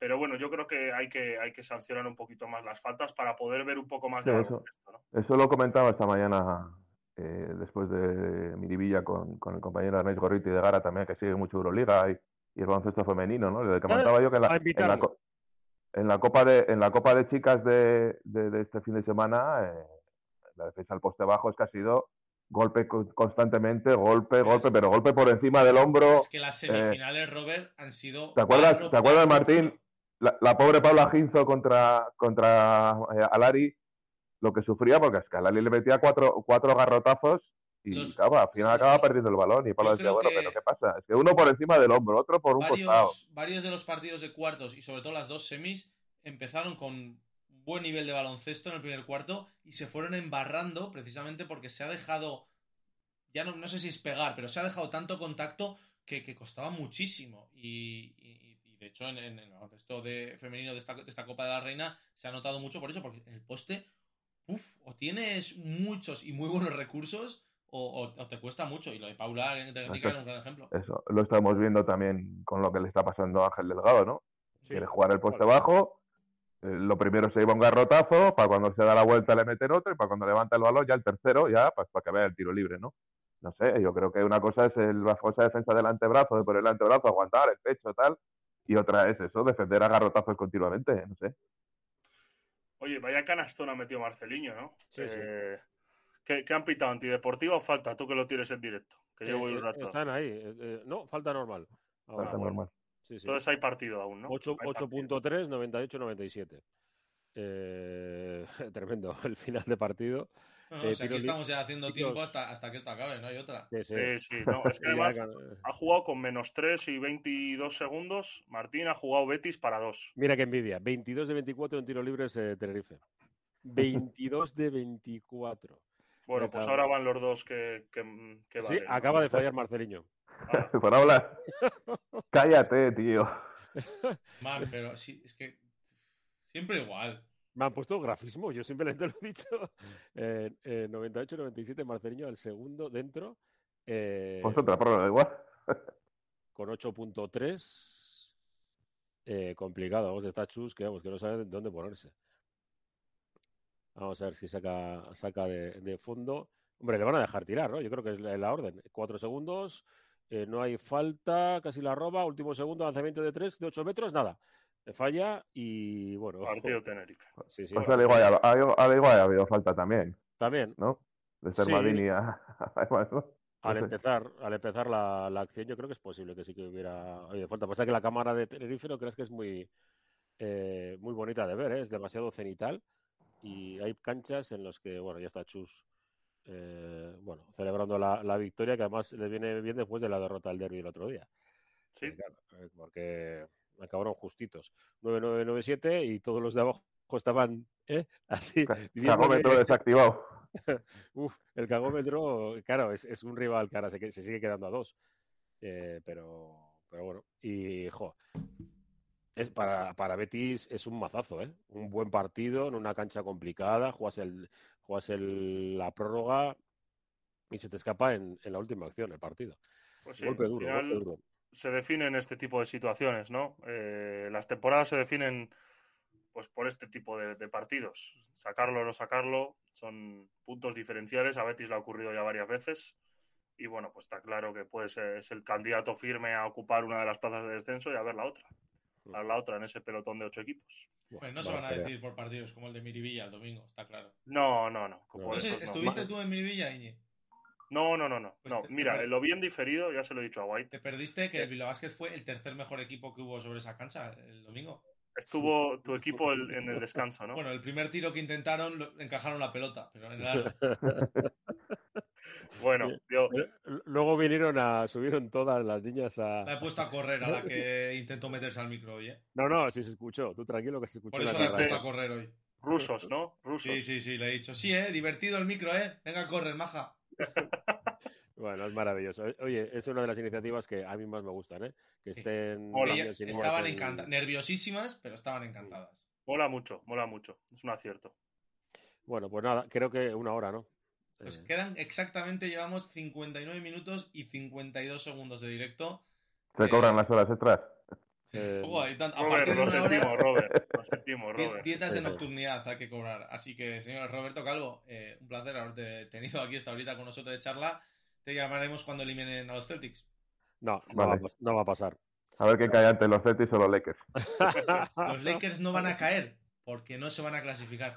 Pero bueno, yo creo que hay que, hay que sancionar un poquito más las faltas para poder ver un poco más de eso, eso lo comentaba esta mañana eh, después de Miribilla con, con el compañero Ernest Gorriti de Gara también, que sigue mucho Euroliga y, y el baloncesto femenino, ¿no? Le comentaba yo que en la, en la, Copa de en la Copa de Chicas de, de, este fin de semana, eh, la defensa al poste bajo es que ha sido golpe constantemente, golpe, golpe, pero golpe por encima del hombro. Es que las eh, semifinales, Robert, han sido. ¿Te acuerdas, ¿te acuerdas Martín? La, pobre Paula Ginzo contra, contra eh, Alari, lo que sufría, porque es que Alari le metía cuatro, cuatro garrotazos y al final acaba perdiendo el balón. Y Paula decía, bueno, pero ¿qué pasa? Es que uno por encima del hombro, otro por un costado. Varios de los partidos de cuartos y sobre todo las dos semis empezaron con buen nivel de baloncesto en el primer cuarto y se fueron embarrando precisamente porque se ha dejado, ya no, no sé si es pegar, pero se ha dejado tanto contacto que, que costaba muchísimo. Y, y, de hecho en, el baloncesto de, femenino de esta, de esta, Copa de la Reina se ha notado mucho por eso, porque en el poste, uff, o tienes muchos y muy buenos recursos. O, te cuesta mucho, y lo de Paula en es un gran ejemplo. Eso, lo estamos viendo también con lo que le está pasando a Ángel Delgado, ¿no? Quiere jugar el poste bajo, eh, lo primero se lleva un garrotazo, para cuando se da la vuelta le meten otro, y para cuando levanta el balón ya el tercero, ya pues, para que vea el tiro libre, ¿no? No sé, yo creo que una cosa es el, la de defensa del antebrazo, de poner el antebrazo, aguantar el pecho, tal, y otra es eso, defender a garrotazos continuamente, no sé. Oye, vaya canastón ha metido Marceliño, ¿no? Sí, eh, ¿qué, han pitado? ¿Antideportiva o falta? Tú que lo tienes en directo. Que yo voy un eh, rato. Están ahí. no, falta normal. falta normal. Entonces hay partido aún, ¿no? 8.3, 98-97. Eh, tremendo el final de partido. No, eh, aquí estamos ya haciendo tiempo hasta, hasta que esto acabe, no hay otra. Sí, sí. No, es que además ha jugado con menos 3 y 22 segundos. Martín ha jugado Betis para 2. Mira qué envidia. 22 de 24 en tiro libres de Tenerife. 22 de 24. Bueno, pues ahora van los dos que, que, que Sí, acaba de fallar Marceliño. Por hablar. Cállate, tío. Man, pero sí, es que siempre igual. Me han puesto grafismo, yo simplemente lo he dicho. Eh, 98-97, Marceliño al segundo dentro. Eh, pues otra prueba, igual. con 8.3. Eh, complicado, vamos, está chus que, vamos, que no sabe dónde ponerse. Vamos a ver si saca, saca de, fondo. Hombre, le van a dejar tirar, ¿no? Yo creo que es la, orden. Cuatro segundos, eh, no hay falta, casi la roba, último segundo, lanzamiento de tres, de ocho metros, nada. Falla y bueno. Partido Tenerife. Sí, sí. Pues al igual, ha habido falta también. También. ¿No? De ser sí. Al empezar, al empezar la, acción, yo creo que es posible que sí que hubiera habido falta. Pasa que la cámara de Tenerife no crees que es muy, eh, muy bonita de ver, ¿eh? es demasiado cenital y hay canchas en las que, bueno, ya está Chus, eh, bueno, celebrando la, victoria que además le viene bien después de la derrota al derby el otro día. Sí. Porque acabaron justitos. 9-9-9-7 y todos los de abajo estaban ¿eh? así. Cagómetro desactivado. Uf, el cagómetro, claro, es, un rival que ahora se, se sigue quedando a dos. pero, pero bueno, y jo, es para, para, Betis es un mazazo, ¿eh? Un buen partido en una cancha complicada, juegas, el, juegas el, la prórroga y se te escapa en, en la última acción el partido. Pues sí, golpe duro, Se definen este tipo de situaciones, ¿no? Eh, las temporadas se definen pues por este tipo de, de, partidos. Sacarlo o no sacarlo son puntos diferenciales. A Betis le ha ocurrido ya varias veces. Y bueno, pues está claro que puede ser, es el candidato firme a ocupar una de las plazas de descenso y a ver la otra a la otra en ese pelotón de ocho equipos. Pues no se van a decidir por partidos como el de Miribilla el domingo, está claro. No, no, no. ¿Estuviste tú en Miribilla, Iñi? No, no, no, no. Pues no mira, lo bien diferido, ya se lo he dicho a White. Te perdiste que el Bilbao Vázquez fue el tercer mejor equipo que hubo sobre esa cancha el domingo. Estuvo tu equipo en el descanso, ¿no? Bueno, el primer tiro que intentaron encajaron la pelota, pero en el Bueno, yo... Luego vinieron a, subieron todas las niñas a... La he puesto a correr a la que intentó meterse al micro hoy, ¿eh? No, no, sí se escuchó. Tú tranquilo que se escuchó. Por eso la he puesto a correr hoy. Rusos, ¿no? Rusos. Sí, sí, sí, le he dicho. Sí, ¿eh? Divertido el micro, ¿eh? Venga a correr, maja. Bueno, es maravilloso. Oye, es una de las iniciativas que a mí más me gustan, ¿eh? Que estén... Niñas estaban en- encantadas, nerviosísimas, pero estaban encantadas. Mola mucho, mola mucho. Es un acierto. Bueno, pues nada, creo que una hora, ¿no? Pues Eh, quedan exactamente, llevamos 59 minutos y 52 segundos de directo. ¿Se Eh, cobran las horas extras? Eh, tan- a Robert, partir de lo sentimos, hora, Robert. Lo sentimos, Robert. dietas Sí, de sí. nocturnidad hay que cobrar. Así que, señor Roberto Calvo, eh, un placer haberte tenido aquí esta horita con nosotros de charla. Te llamaremos cuando eliminen a los Celtics. no, no, Vale. va a pas- no va a pasar. A ver qué cae antes, los Celtics o los Lakers. Los Lakers no van a caer porque no se van a clasificar.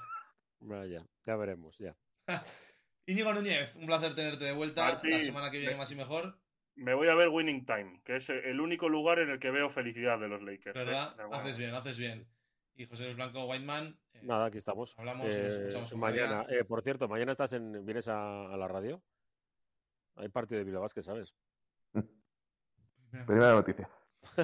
Vaya, ya veremos, ya. Íñigo Núñez, un placer tenerte de vuelta. Martín, la semana que viene me- más y mejor. Me voy a ver Winning Time, que es el único lugar en el que veo felicidad de los Lakers. ¿eh? ¿Verdad? Haces bien, haces bien. Y José Luis Blanco Whiteman. eh, Nada, aquí estamos. Hablamos y nos escuchamos otro mañana. Eh, por cierto, mañana estás en, vienes a, a la radio. Hay partido de Bilbao Basket, ¿sabes? Primera noticia.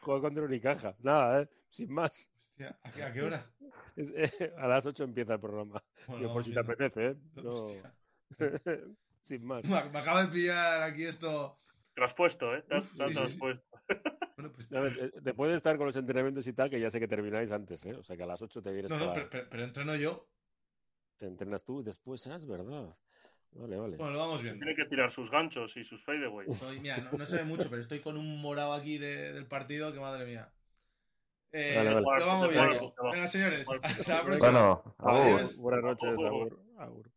Juego contra Unicaja. Nada, ¿eh? Sin más. Hostia, ¿a qué, a qué hora? Es- eh, a las 8 empieza el programa. Bueno, Yo, por si te apetece, ¿eh? No- Hostia. Sin más. Me, me acaba de pillar aquí esto. Te lo has puesto, ¿eh? Uf, te sí, sí, has sí. puesto. Bueno, pues. Ver, eh, te puedes estar con los entrenamientos y tal, que ya sé que termináis antes, ¿eh? O sea que a las 8 te vienes No, no, para- pero, pero- pero entreno yo. Entrenas tú y después, ah, es verdad. Vale, vale. Bueno, lo vamos viendo. Tiene que tirar sus ganchos y sus fadeaways. Mira, no, no se ve mucho, pero estoy con un morado aquí de- del partido que madre mía. Eh, Vale, vale. Lo vamos va. Venga, señores. Bueno, Hasta la próxima. Bueno. Buenas noches, Agur. Agur.